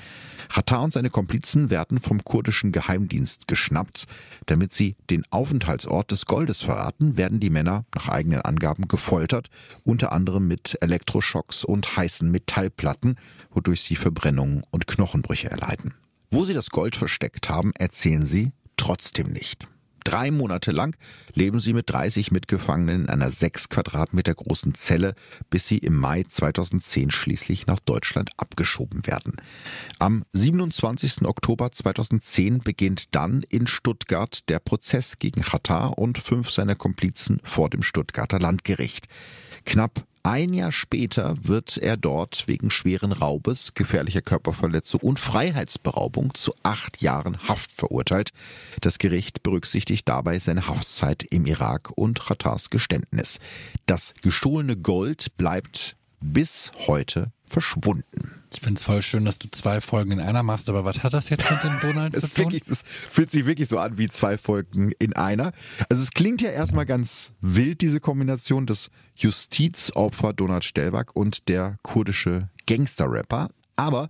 Khatar und seine Komplizen werden vom kurdischen Geheimdienst geschnappt. Damit sie den Aufenthaltsort des Goldes verraten, werden die Männer nach eigenen Angaben gefoltert, unter anderem mit Elektroschocks und heißen Metallplatten, wodurch sie Verbrennungen und Knochenbrüche erleiden. Wo sie das Gold versteckt haben, erzählen sie trotzdem nicht. Drei Monate lang leben sie mit 30 Mitgefangenen in einer sechs Quadratmeter großen Zelle, bis sie im Mai 2010 schließlich nach Deutschland abgeschoben werden. Am 27. Oktober 2010 beginnt dann in Stuttgart der Prozess gegen Khatar und fünf seiner Komplizen vor dem Stuttgarter Landgericht. Knapp ein Jahr später wird er dort wegen schweren Raubes, gefährlicher Körperverletzung und Freiheitsberaubung zu acht Jahren Haft verurteilt. Das Gericht berücksichtigt dabei seine Haftzeit im Irak und Khatars Geständnis. Das gestohlene Gold bleibt bis heute verschwunden. Ich finde es voll schön, dass du zwei Folgen in einer machst, aber was hat das jetzt mit dem Donald (laughs) zu tun? Wirklich, das fühlt sich wirklich so an wie zwei Folgen in einer. Also es klingt ja erstmal ganz wild, diese Kombination des Justizopfer Donald Stellwack und der kurdische Gangster-Rapper. Aber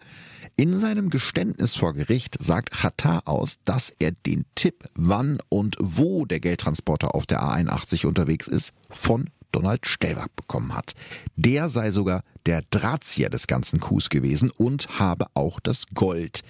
in seinem Geständnis vor Gericht sagt Khatar aus, dass er den Tipp, wann und wo der Geldtransporter auf der A81 unterwegs ist, von Donald Stellwack bekommen hat. Der sei sogar der Drahtzieher des ganzen Coups gewesen und habe auch das Gold.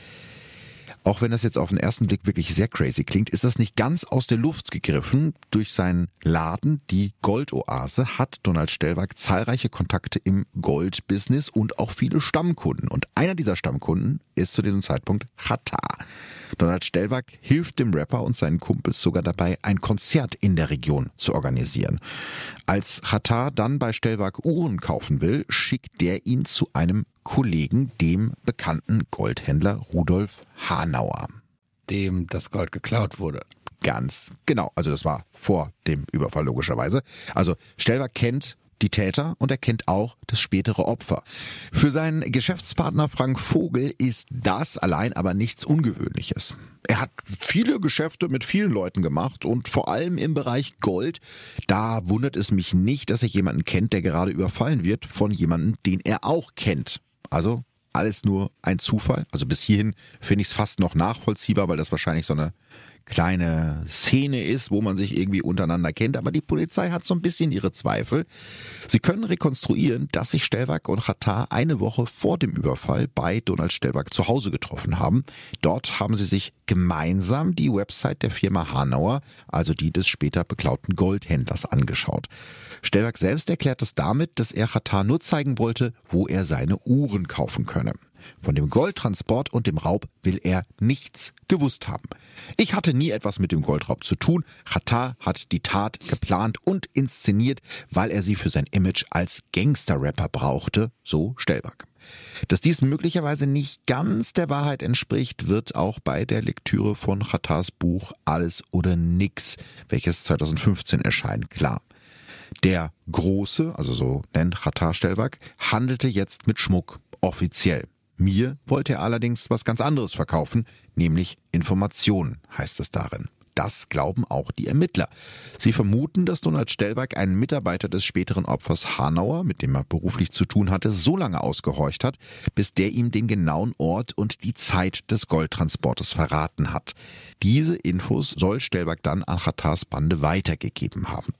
Auch wenn das jetzt auf den ersten Blick wirklich sehr crazy klingt, ist das nicht ganz aus der Luft gegriffen. Durch seinen Laden, die Goldoase, hat Donald Stellwag zahlreiche Kontakte im Goldbusiness und auch viele Stammkunden. Und einer dieser Stammkunden ist zu diesem Zeitpunkt Xatar. Donald Stellwag hilft dem Rapper und seinen Kumpels sogar dabei, ein Konzert in der Region zu organisieren. Als Xatar dann bei Stellwag Uhren kaufen will, schickt der ihn zu einem Kollegen, dem bekannten Goldhändler Rudolf Hanauer. Dem das Gold geklaut wurde. Ganz genau. Also das war vor dem Überfall logischerweise. Also Stellwag kennt die Täter und er kennt auch das spätere Opfer. Für seinen Geschäftspartner Frank Vogel ist das allein aber nichts Ungewöhnliches. Er hat viele Geschäfte mit vielen Leuten gemacht und vor allem im Bereich Gold. Da wundert es mich nicht, dass er jemanden kennt, der gerade überfallen wird von jemandem, den er auch kennt. Also alles nur ein Zufall. Also bis hierhin finde ich es fast noch nachvollziehbar, weil das wahrscheinlich so eine kleine Szene ist, wo man sich irgendwie untereinander kennt. Aber die Polizei hat so ein bisschen ihre Zweifel. Sie können rekonstruieren, dass sich Stellwag und Khatar eine Woche vor dem Überfall bei Donald Stellwag zu Hause getroffen haben. Dort haben sie sich gemeinsam die Website der Firma Hanauer, also die des später beklauten Goldhändlers, angeschaut. Stellwag selbst erklärt es damit, dass er Khatar nur zeigen wollte, wo er seine Uhren kaufen könne. Von dem Goldtransport und dem Raub will er nichts gewusst haben. Ich hatte nie etwas mit dem Goldraub zu tun. Khatar hat die Tat geplant und inszeniert, weil er sie für sein Image als Gangster-Rapper brauchte, so Stellwag. Dass dies möglicherweise nicht ganz der Wahrheit entspricht, wird auch bei der Lektüre von Khatars Buch Alles oder Nix, welches 2015 erscheint, klar. Der Große, also so nennt Khatar Stellwag, handelte jetzt mit Schmuck, offiziell. Mir wollte er allerdings was ganz anderes verkaufen, nämlich Informationen, heißt es darin. Das glauben auch die Ermittler. Sie vermuten, dass Donald Stellberg einen Mitarbeiter des späteren Opfers Hanauer, mit dem er beruflich zu tun hatte, so lange ausgehorcht hat, bis der ihm den genauen Ort und die Zeit des Goldtransportes verraten hat. Diese Infos soll Stellberg dann an Khatars Bande weitergegeben haben.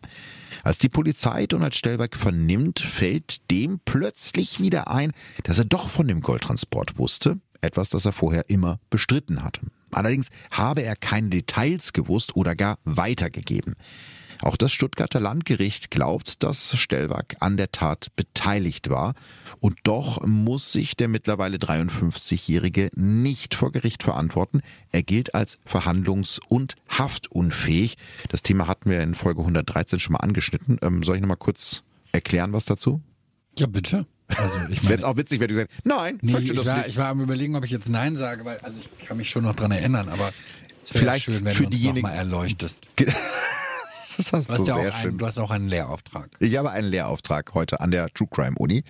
Als die Polizei Donald Stellberg vernimmt, fällt dem plötzlich wieder ein, dass er doch von dem Goldtransport wusste, etwas, das er vorher immer bestritten hatte. Allerdings habe er keine Details gewusst oder gar weitergegeben. Auch das Stuttgarter Landgericht glaubt, dass Stellwag an der Tat beteiligt war. Und doch muss sich der mittlerweile 53-Jährige nicht vor Gericht verantworten. Er gilt als verhandlungs- und haftunfähig. Das Thema hatten wir in Folge 113 schon mal angeschnitten. Ähm, soll ich noch mal kurz erklären, was dazu? Ja, bitte. Also ich wäre jetzt auch witzig, wenn du sagst, nein, nee, ich war, nicht. ich war am überlegen, ob ich jetzt nein sage, weil also ich kann mich schon noch dran erinnern, aber es wäre schön, wenn für du uns diejenigen, noch mal erleuchtest. (laughs) Das hast du, du, sehr ja schön. Einen, du hast auch einen Lehrauftrag. Ich habe einen Lehrauftrag heute an der True Crime Uni.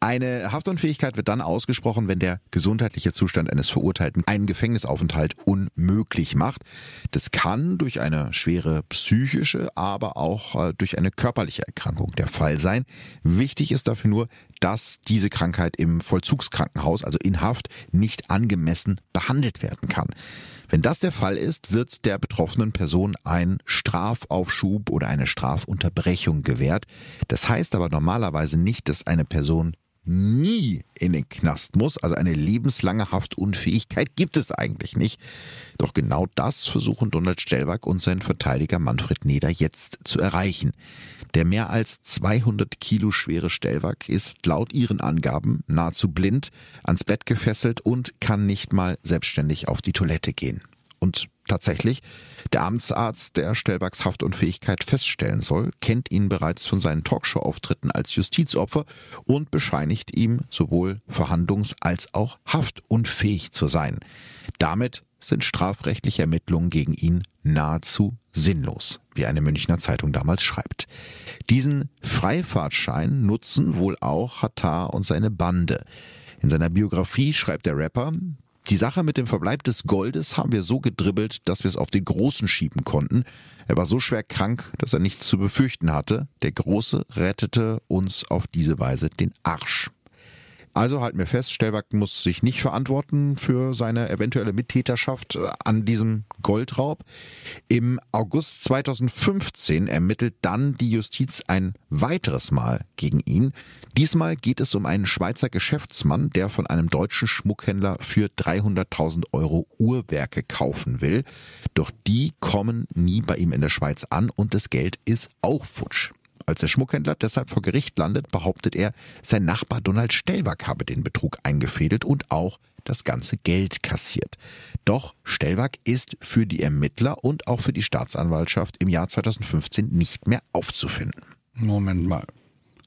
Eine Haftunfähigkeit wird dann ausgesprochen, wenn der gesundheitliche Zustand eines Verurteilten einen Gefängnisaufenthalt unmöglich macht. Das kann durch eine schwere psychische, aber auch äh, durch eine körperliche Erkrankung der Fall sein. Wichtig ist dafür nur, dass diese Krankheit im Vollzugskrankenhaus, also in Haft, nicht angemessen behandelt werden kann. Wenn das der Fall ist, wird der betroffenen Person ein Strafaufschub oder eine Strafunterbrechung gewährt. Das heißt aber normalerweise nicht, dass eine Person nie in den Knast muss. Also eine lebenslange Haftunfähigkeit gibt es eigentlich nicht. Doch genau das versuchen Donald Stellwag und sein Verteidiger Manfred Neder jetzt zu erreichen. Der mehr als 200 Kilo schwere Stellwag ist laut ihren Angaben nahezu blind, ans Bett gefesselt und kann nicht mal selbstständig auf die Toilette gehen. Und tatsächlich, der Amtsarzt, der Stellbergs Haftunfähigkeit feststellen soll, kennt ihn bereits von seinen Talkshow-Auftritten als Justizopfer und bescheinigt ihm sowohl verhandlungs- als auch haftunfähig zu sein. Damit sind strafrechtliche Ermittlungen gegen ihn nahezu sinnlos, wie eine Münchner Zeitung damals schreibt. Diesen Freifahrtschein nutzen wohl auch Hattar und seine Bande. In seiner Biografie schreibt der Rapper, die Sache mit dem Verbleib des Goldes haben wir so gedribbelt, dass wir es auf den Großen schieben konnten. Er war so schwer krank, dass er nichts zu befürchten hatte. Der Große rettete uns auf diese Weise den Arsch. Also halten wir fest, Stellwag muss sich nicht verantworten für seine eventuelle Mittäterschaft äh, an diesem Goldraub. Im August 2015 ermittelt dann die Justiz ein weiteres Mal gegen ihn. Diesmal geht es um einen Schweizer Geschäftsmann, der von einem deutschen Schmuckhändler für 300.000 Euro Uhrwerke kaufen will. Doch die kommen nie bei ihm in der Schweiz an und das Geld ist auch futsch. Als der Schmuckhändler deshalb vor Gericht landet, behauptet er, sein Nachbar Donald Stellwag habe den Betrug eingefädelt und auch das ganze Geld kassiert. Doch Stellwag ist für die Ermittler und auch für die Staatsanwaltschaft im Jahr 2015 nicht mehr aufzufinden. Moment mal.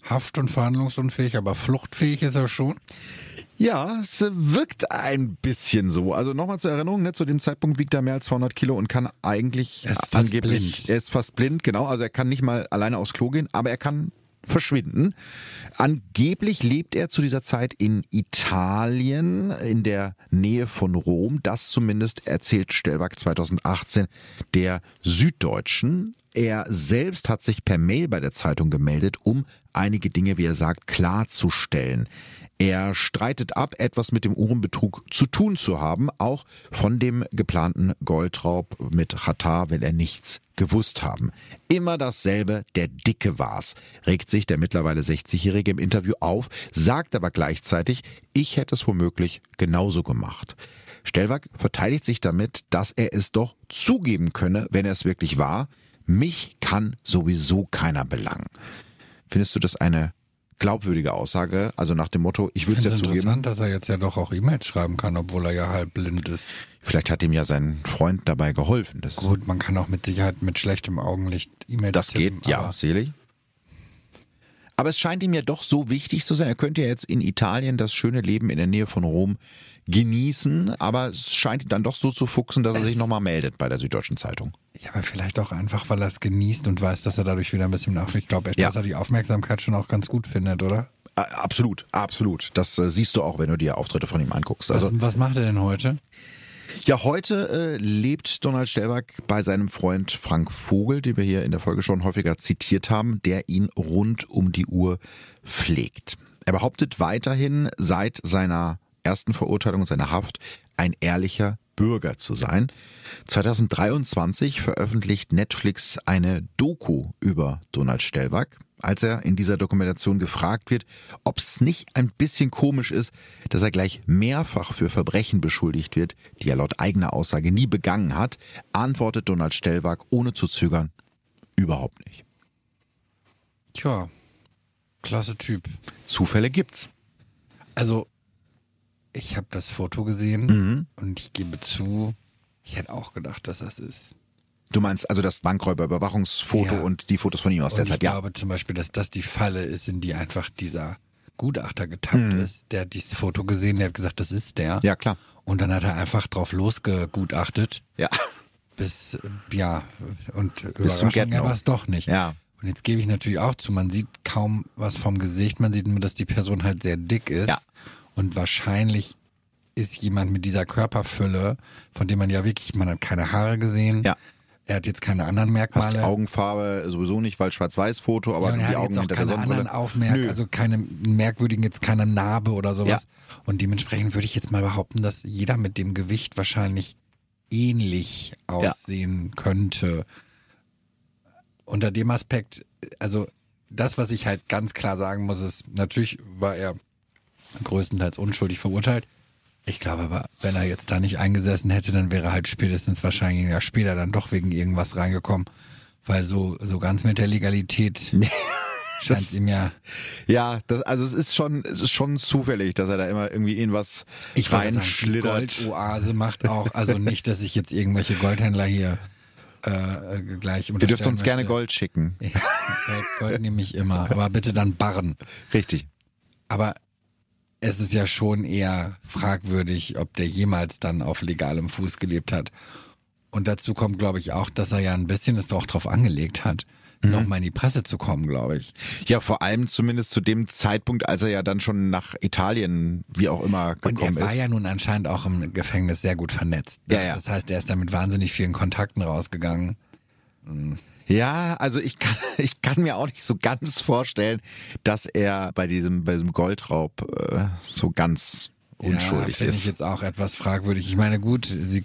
Haft- und verhandlungsunfähig, aber fluchtfähig ist er schon? Ja, es wirkt ein bisschen so. Also nochmal zur Erinnerung, ne, zu dem Zeitpunkt wiegt er mehr als 200 Kilo und kann eigentlich er ist fast angeblich, blind. er ist fast blind, genau. Also er kann nicht mal alleine aufs Klo gehen, aber er kann verschwinden. Angeblich lebt er zu dieser Zeit in Italien, in der Nähe von Rom. Das zumindest erzählt Stellwag 2018 der Süddeutschen. Er selbst hat sich per Mail bei der Zeitung gemeldet, um einige Dinge, wie er sagt, klarzustellen. Er streitet ab, etwas mit dem Uhrenbetrug zu tun zu haben. Auch von dem geplanten Goldraub mit Qatar will er nichts gewusst haben. Immer dasselbe, der Dicke war's, regt sich der mittlerweile 60-Jährige im Interview auf, sagt aber gleichzeitig, ich hätte es womöglich genauso gemacht. Stellwag verteidigt sich damit, dass er es doch zugeben könne, wenn er es wirklich war. Mich kann sowieso keiner belangen. Findest du das eine glaubwürdige Aussage, also nach dem Motto, ich würde es ja zugeben. interessant, dass er jetzt ja doch auch E-Mails schreiben kann, obwohl er ja halb blind ist. Vielleicht hat ihm ja sein Freund dabei geholfen. Das, Gut, man kann auch mit Sicherheit mit schlechtem Augenlicht E-Mails das tippen, geht, ja, selig. Aber es scheint ihm ja doch so wichtig zu sein. Er könnte ja jetzt in Italien das schöne Leben in der Nähe von Rom genießen, aber es scheint ihn dann doch so zu fuchsen, dass er Es- sich nochmal meldet bei der Süddeutschen Zeitung. Ja, aber vielleicht auch einfach, weil er es genießt und weiß, dass er dadurch wieder ein bisschen nach. Ich glaube echt, Ja. dass er die Aufmerksamkeit schon auch ganz gut findet, oder? Absolut, absolut. Das äh, siehst du auch, wenn du dir Auftritte von ihm anguckst. Also was, was macht er denn heute? Ja, heute äh, lebt Donald Stellwag bei seinem Freund Frank Vogel, den wir hier in der Folge schon häufiger zitiert haben, der ihn rund um die Uhr pflegt. Er behauptet weiterhin seit seiner ersten Verurteilung und seiner Haft ein ehrlicher Bürger zu sein. 2023 veröffentlicht Netflix eine Doku über Donald Stellwag. Als er in dieser Dokumentation gefragt wird, ob es nicht ein bisschen komisch ist, dass er gleich mehrfach für Verbrechen beschuldigt wird, die er laut eigener Aussage nie begangen hat, antwortet Donald Stellwag ohne zu zögern, überhaupt nicht. Tja, klasse Typ. Zufälle gibt's. Also, ich habe das Foto gesehen Mhm. und ich gebe zu, ich hätte auch gedacht, dass das ist. Du meinst also das Bankräuberüberwachungsfoto Ja. und die Fotos von ihm aus Und der ich Zeit, ja. glaube zum Beispiel, dass das die Falle ist, in die einfach dieser Gutachter getappt ist. Der hat dieses Foto gesehen, der hat gesagt, das ist der. Mhm. Ja, klar. Und dann hat er einfach drauf losgegutachtet, Ja. bis, äh, ja, und Überraschung, er war es doch nicht. Ja. Und jetzt gebe ich natürlich auch zu, man sieht kaum was vom Gesicht, man sieht nur, dass die Person halt sehr dick ist. Ja. Und wahrscheinlich ist jemand mit dieser Körperfülle, von dem man ja wirklich, man hat keine Haare gesehen. Ja. Er hat jetzt keine anderen Hast Merkmale. Augenfarbe sowieso nicht, weil Schwarz-Weiß-Foto, aber ja, und er die hat Augen jetzt auch keine anderen. Aufmerk, also keine merkwürdigen, jetzt keine Narbe oder sowas. Und dementsprechend würde ich jetzt mal behaupten, dass jeder mit dem Gewicht wahrscheinlich ähnlich aussehen könnte. Unter dem Aspekt, also das, was ich halt ganz klar sagen muss, ist, natürlich war er größtenteils unschuldig verurteilt. Ich glaube aber, wenn er jetzt da nicht eingesessen hätte, dann wäre er halt spätestens wahrscheinlich ein Jahr später dann doch wegen irgendwas reingekommen. Weil so, so ganz mit der Legalität (laughs) scheint es ihm ja. Ja, das, also es ist schon, es ist schon zufällig, dass er da immer irgendwie in was Ich wollte sagen, reinschlittert. Goldoase macht auch, also nicht, dass ich jetzt irgendwelche Goldhändler hier äh, gleich Ihr dürft uns gerne möchte. Gold schicken. Gold nehme ich immer, aber bitte dann Barren. Richtig. Aber es ist ja schon eher fragwürdig, ob der jemals dann auf legalem Fuß gelebt hat. Und dazu kommt, glaube ich, auch, dass er ja ein bisschen es doch drauf angelegt hat, Mhm. nochmal in die Presse zu kommen, glaube ich. Ja, vor allem zumindest zu dem Zeitpunkt, als er ja dann schon nach Italien, wie auch immer, Und gekommen er war ist. ja nun anscheinend auch im Gefängnis sehr gut vernetzt. Ja, ja. Das heißt, er ist da mit wahnsinnig vielen Kontakten rausgegangen. Ja, also ich kann, (laughs) ich kann mir auch nicht so ganz vorstellen, dass er bei diesem, bei diesem Goldraub äh, so ganz unschuldig ja, ist. ich jetzt auch etwas fragwürdig. Ich meine, gut, sie,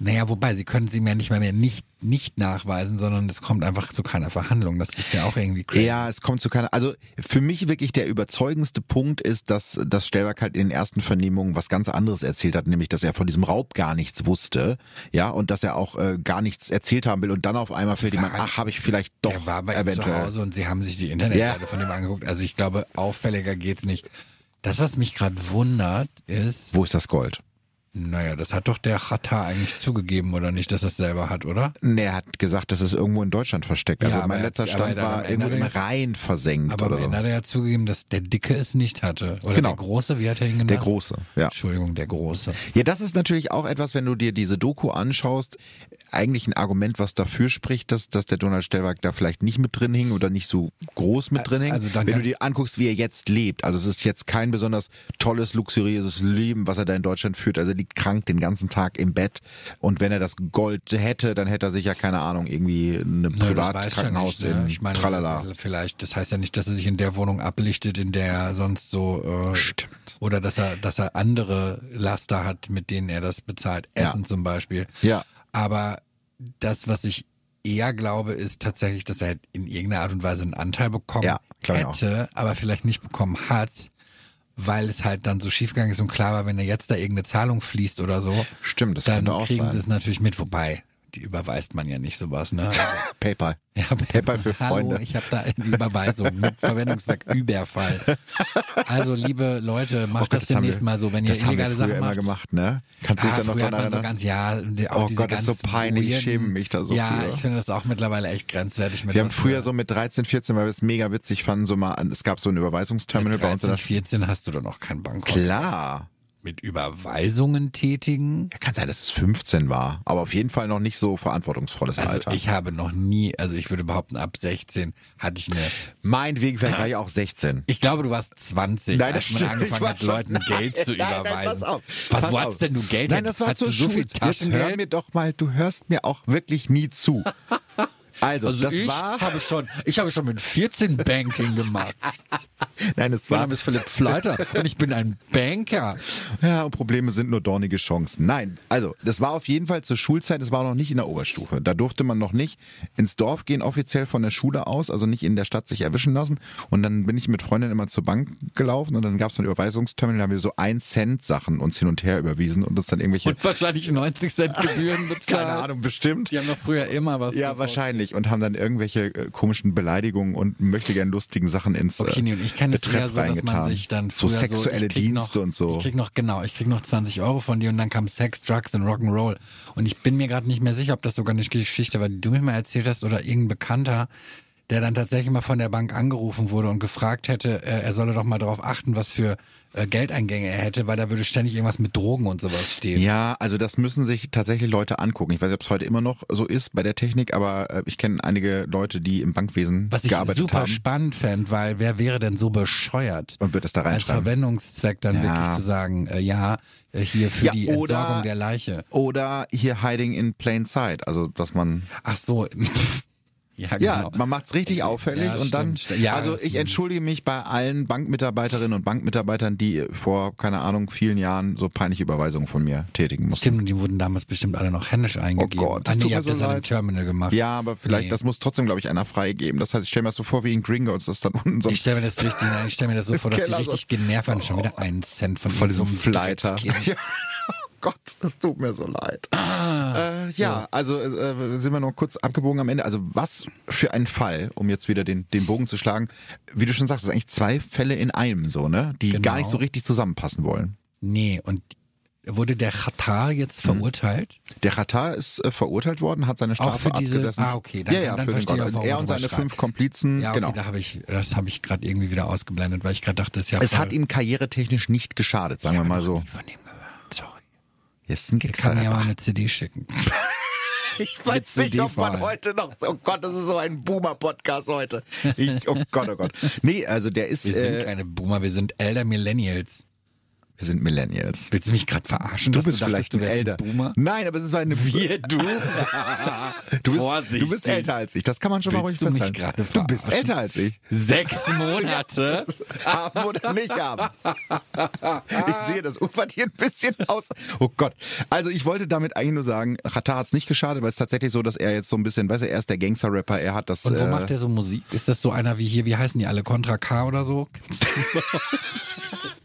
naja, wobei, sie können sie mir nicht mehr, mehr nicht, nicht nachweisen, sondern es kommt einfach zu keiner Verhandlung. Das ist ja auch irgendwie crazy. Ja, es kommt zu keiner. Also für mich wirklich der überzeugendste Punkt ist, dass das Stellwerk halt in den ersten Vernehmungen was ganz anderes erzählt hat, nämlich dass er von diesem Raub gar nichts wusste, ja, und dass er auch äh, gar nichts erzählt haben will und dann auf einmal fällt ihm ein, ach, habe ich vielleicht doch Der war bei ihm eventuell. zu Hause und sie haben sich die Internetseite Ja. von ihm angeguckt. Also ich glaube, auffälliger geht's nicht. Das, was mich gerade wundert, ist, Wo ist das Gold? Naja, das hat doch der Chata eigentlich zugegeben, oder nicht, dass er es selber hat, oder? Nee, er hat gesagt, das ist irgendwo in Deutschland versteckt. Ja, Also mein er- letzter aber Stand war Ende irgendwo im hat Rhein versenkt Aber am oder so. Ende hat er ja zugegeben, dass der Dicke es nicht hatte. Oder Genau. der Große, wie hat er ihn genannt? Der Große, ja. Entschuldigung, der Große. Ja, das ist natürlich auch etwas, wenn du dir diese Doku anschaust, eigentlich ein Argument, was dafür spricht, dass, dass der Donald Stellwerk da vielleicht nicht mit drin hing oder nicht so groß mit drin hing. Also wenn du dir anguckst, wie er jetzt lebt, also es ist jetzt kein besonders tolles, luxuriöses Leben, was er da in Deutschland führt. Also er krank den ganzen Tag im Bett und wenn er das Gold hätte, dann hätte er sicher, keine Ahnung, irgendwie eine ja Privatkrankenhaus nicht, ne? in Ich meine, Tralala. vielleicht, das heißt ja nicht, dass er sich in der Wohnung ablichtet, in der er sonst so, äh, Stimmt. oder dass er, dass er andere Laster hat, mit denen er das bezahlt. Ja. Essen zum Beispiel. Ja. Aber das, was ich eher glaube, ist tatsächlich, dass er in irgendeiner Art und Weise einen Anteil bekommen Ja, hätte, aber vielleicht nicht bekommen hat, weil es halt dann so schiefgegangen ist und klar war, wenn er jetzt da irgendeine Zahlung fließt oder so, Stimmt, das dann könnte auch kriegen sein. sie es natürlich mit, wobei, die überweist man ja nicht sowas, ne? Also, PayPal. (laughs) ja, (laughs) PayPal für Freunde. Hallo, ich habe da eine Überweisung mit (laughs) Verwendungszweck Überfall. Also, liebe Leute, macht Oh Gott, das haben demnächst wir- mal so, wenn ihr das haben wir illegale früher Sachen immer macht. gemacht, ne? Kannst du dich Ah, da noch dran man so erinnern? ganz, ja, die- auch Oh Gott, das ist so peinlich, ich weirden- schäme mich da so Ja, für. ich finde das auch mittlerweile echt grenzwertig. Mit Wir haben früher so mit 13, 14, weil wir es mega witzig fanden, so mal, an- es gab so ein Überweisungsterminal mit bei uns in 13, der 14 hast du doch noch kein Bankkonto. Klar. Mit Überweisungen tätigen? Ja, kann sein, dass es 15 war, aber auf jeden Fall noch nicht so verantwortungsvolles Also Alter. ich habe noch nie, also ich würde behaupten, ab 16 hatte ich eine Meinetwegen, vielleicht war ich auch 16. Ich glaube, du warst 20, Nein, das als man stimmt. angefangen hat, Leuten Geld zu (laughs) Nein, nein, überweisen. pass auf. Was, Pass wo auf. hattest denn du Geld? Nein, das war Hattest zur du so viel Schul- Jetzt hör mir doch mal, du hörst mir auch wirklich nie zu. (laughs) Also, Also das ich war, (laughs) habe schon, ich habe schon mit 14 Banking gemacht. (laughs) nein, es Mein war, Name ist Philipp Fleiter und ich bin ein Banker. ja, und Probleme sind nur dornige Chancen. Nein, also, das war auf jeden Fall zur Schulzeit, es war noch nicht in der Oberstufe. Da durfte man noch nicht ins Dorf gehen, offiziell von der Schule aus, also nicht in der Stadt sich erwischen lassen. Und dann bin ich mit Freundinnen immer zur Bank gelaufen und dann gab es so ein Überweisungsterminal, da haben wir so ein Cent Sachen uns hin und her überwiesen und uns dann irgendwelche, Und wahrscheinlich 90 Cent Gebühren bezahlt. keine Ahnung, bestimmt. Die haben doch früher immer was. Ja, gekostet. Wahrscheinlich. Und haben dann irgendwelche äh, komischen Beleidigungen und möchte gern lustigen Sachen ins Okay, nee, und ich kenne es Betreff eher so, dass man sich dann so früher sexuelle so, ich krieg Dienste noch, und so. Ich krieg noch, genau, ich krieg noch 20 Euro von dir und dann kam Sex, Drugs und Rock'n'Roll. Und ich bin mir gerade nicht mehr sicher, ob das sogar eine Geschichte war, die du mir mal erzählt hast oder irgendein Bekannter, der dann tatsächlich mal von der Bank angerufen wurde und gefragt hätte, äh, er solle doch mal darauf achten, was für äh, Geldeingänge er hätte, weil da würde ständig irgendwas mit Drogen und sowas stehen. Ja, also das müssen sich tatsächlich Leute angucken. Ich weiß nicht, ob es heute immer noch so ist bei der Technik, aber äh, ich kenne einige Leute, die im Bankwesen Was ich gearbeitet super haben. spannend fände, weil wer wäre denn so bescheuert? Und wird es da als reinschreiben. Verwendungszweck dann Ja. wirklich zu sagen, äh, ja, äh, hier für Ja, die oder- Entsorgung der Leiche. Oder hier hiding in plain sight, also dass man Ach so. (laughs) (laughs) ja, ja, genau. man macht's richtig auffällig Ja, und dann. Ja. also ich entschuldige mich bei allen Bankmitarbeiterinnen und Bankmitarbeitern, die vor keine Ahnung vielen Jahren so peinliche Überweisungen von mir tätigen mussten. Stimmt, die wurden damals bestimmt alle noch händisch eingegeben. Oh Gott, das ah, nee, tut mir so das leid. Terminal gemacht. Ja, aber vielleicht, Nee. das muss trotzdem, glaube ich, einer freigeben. Das heißt, ich stelle mir das so vor wie in Gringotts, das dann unten so Ich stelle mir das richtig, nein, (laughs) ich stelle mir das so vor, dass so- richtig genervt waren, schon wieder einen Cent von, von so diesem einem Fleiter. (laughs) Gott, das tut mir so leid. Ah, äh, ja, also äh, sind wir noch kurz abgebogen am Ende. Also was für ein Fall, um jetzt wieder den, den Bogen zu schlagen. Wie du schon sagst, das sind eigentlich zwei Fälle in einem so, ne? Die Genau. gar nicht so richtig zusammenpassen wollen. Nee, und wurde der Qatar jetzt Mhm. verurteilt? Der Katar ist äh, verurteilt worden, hat seine Strafe Auch für diese- abgesessen. ah, okay, dann- ja, ja, dann für den verstehe ich Gott. Er und seine fünf. Komplizen, Ja, okay, genau. da habe ich, das habe ich gerade irgendwie wieder ausgeblendet, weil ich gerade dachte, das ist ja Es hat ihm karrieretechnisch nicht geschadet, sagen wir mal so. Sorry. Jetzt ein Ich kann mir ja mal eine CD schicken. (laughs) Ich Mit CD-File. heute noch. Oh Gott, das ist so ein Boomer-Podcast heute. Ich, oh Gott, oh Gott. Nee, also der ist. Wir sind Äh, keine Boomer, wir sind Elder Millennials. Wir sind Millennials. Willst du mich gerade verarschen? Du bist dachtest, vielleicht du älter. Boomer? Nein, aber es ist eine Wir, du? (laughs) Du bist, Vorsichtig. du bist älter als ich. Das kann man schon mal ruhig Willst du mich festhalten. gerade Du bist älter als ich. Sechs (laughs) Monate? Haben oder nicht haben. (laughs) Ich sehe, das ufert hier ein bisschen aus. Oh Gott. Also ich wollte damit eigentlich nur sagen, Chata hat es nicht geschadet, weil es ist tatsächlich so, dass er jetzt so ein bisschen, weißt du, er ist der Gangster-Rapper, er hat das... Und wo äh, macht der so Musik? Ist das so einer wie hier, wie heißen die alle? Contra K oder so?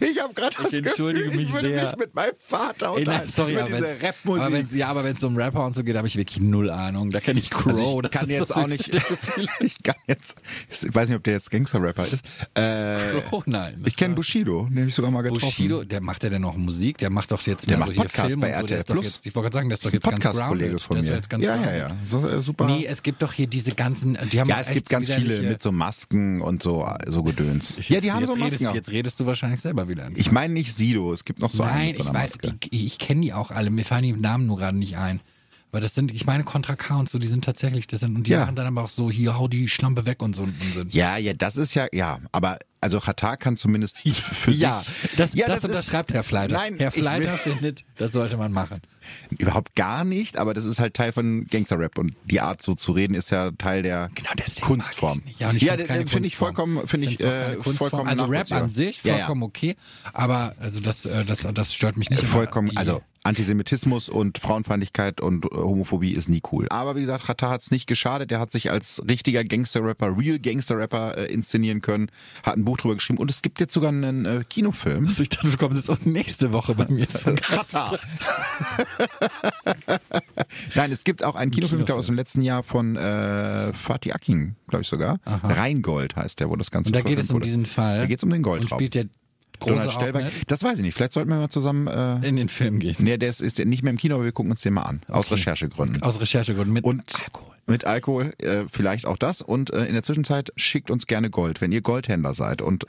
Ich habe gerade das entschuldige Gefühl, mich ich würde sehr. mich mit meinem Vater Ey, nein, unterhalten. sorry, aber diese wenn's, aber Rapmusik. wenn's, ja, aber wenn es so um Rapper und so geht, habe ich wirklich null Ahnung. Da kenne ich Crow. Also ich das kann ist jetzt auch nicht, (laughs) ich kann jetzt, ich weiß nicht, ob der jetzt Gangster-Rapper ist. Äh, Crow, nein. ich kenne Bushido, den habe ich sogar mal getroffen. Bushido, der macht ja denn noch Musik, der macht doch jetzt Der macht so hier Podcast bei so. RTL doch Plus. jetzt, ich wollte gerade sagen, der ist doch jetzt ganz Podcast-Kollege grounded. von mir. ja, ja, ja, so, äh, super. Nee, es gibt doch hier diese ganzen, die haben ja, es gibt so ganz viele mit so Masken und so, so Gedöns. Ja, die haben so Masken. Redest, du wahrscheinlich selber wieder. Ich meine nicht Sido, es gibt noch so einen Nein, mit so ich weiß, Maske. die, ich kenne die auch alle. Mir fallen die Namen nur gerade nicht ein. Weil das sind, ich meine Contra K und so, die sind tatsächlich, das sind, und die Ja. machen dann aber auch so, hier, hau die Schlampe weg und so einen Unsinn. Ja, ja, das ist ja, ja, aber also Katar kann zumindest (laughs) für Ja, sich. das, Ja, das, das unterschreibt Herr Fleiter. Nein, Herr ich Fleiter findet, das sollte man machen. Überhaupt gar nicht, aber das ist halt Teil von Gangster-Rap und die Art so zu reden ist ja Teil der Genau, Kunstform. Ja, und ich ja finde ich vollkommen, finde ich, äh, vollkommen Also Rap an sich, Ja, ja. vollkommen okay, aber also das, äh, das, das stört mich nicht. Vollkommen, also Antisemitismus und Frauenfeindlichkeit und äh, Homophobie ist nie cool. Aber wie gesagt, hat es nicht geschadet. Der hat sich als richtiger Gangster-Rapper, real Gangster-Rapper äh, inszenieren können, hat ein Buch drüber geschrieben und es gibt jetzt sogar einen äh, Kinofilm. Also ich dachte, du kommst jetzt auch nächste Woche bei mir zu Gast. (laughs) Nein, es gibt auch einen Kinofilm, ich glaube, aus dem letzten Jahr von äh, Fatih Akin, glaube ich sogar. Rheingold heißt der, wo das Ganze Und da geht es um wurde. diesen Fall. Da geht es um den Und Goldraub. spielt der Große Donald Stellberg. Das weiß ich nicht. Vielleicht sollten wir mal zusammen. Äh, in den Film gehen. nee, der ist, ist ja nicht mehr im Kino, aber wir gucken uns den mal an. Aus Okay. Recherchegründen. Aus Recherchegründen mit Und Alkohol. mit Alkohol, äh, vielleicht auch das. Und äh, in der Zwischenzeit schickt uns gerne Gold. Wenn ihr Goldhändler seid und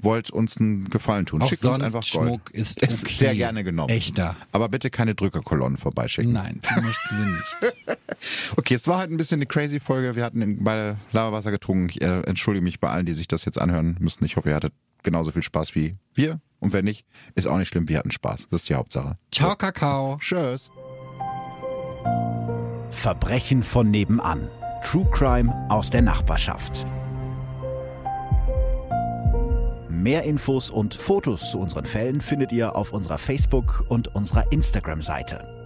wollt uns einen Gefallen tun, Auch schickt uns einfach Gold. Schmuck ist Ist okay. sehr gerne genommen. Echter. Aber bitte keine Drückerkolonnen vorbeischicken. Nein, die möchten wir nicht. (laughs) Okay, es war halt ein bisschen eine crazy Folge. Wir hatten beide Lavawasser getrunken. Ich äh, entschuldige mich bei allen, die sich das jetzt anhören müssen. Ich hoffe, ihr hattet genauso viel Spaß wie wir. Und wenn nicht, ist auch nicht schlimm. Wir hatten Spaß. Das ist die Hauptsache. Ciao, Kakao. Tschüss. Verbrechen von nebenan. True Crime aus der Nachbarschaft. Mehr Infos und Fotos zu unseren Fällen findet ihr auf unserer Facebook- und unserer Instagram-Seite.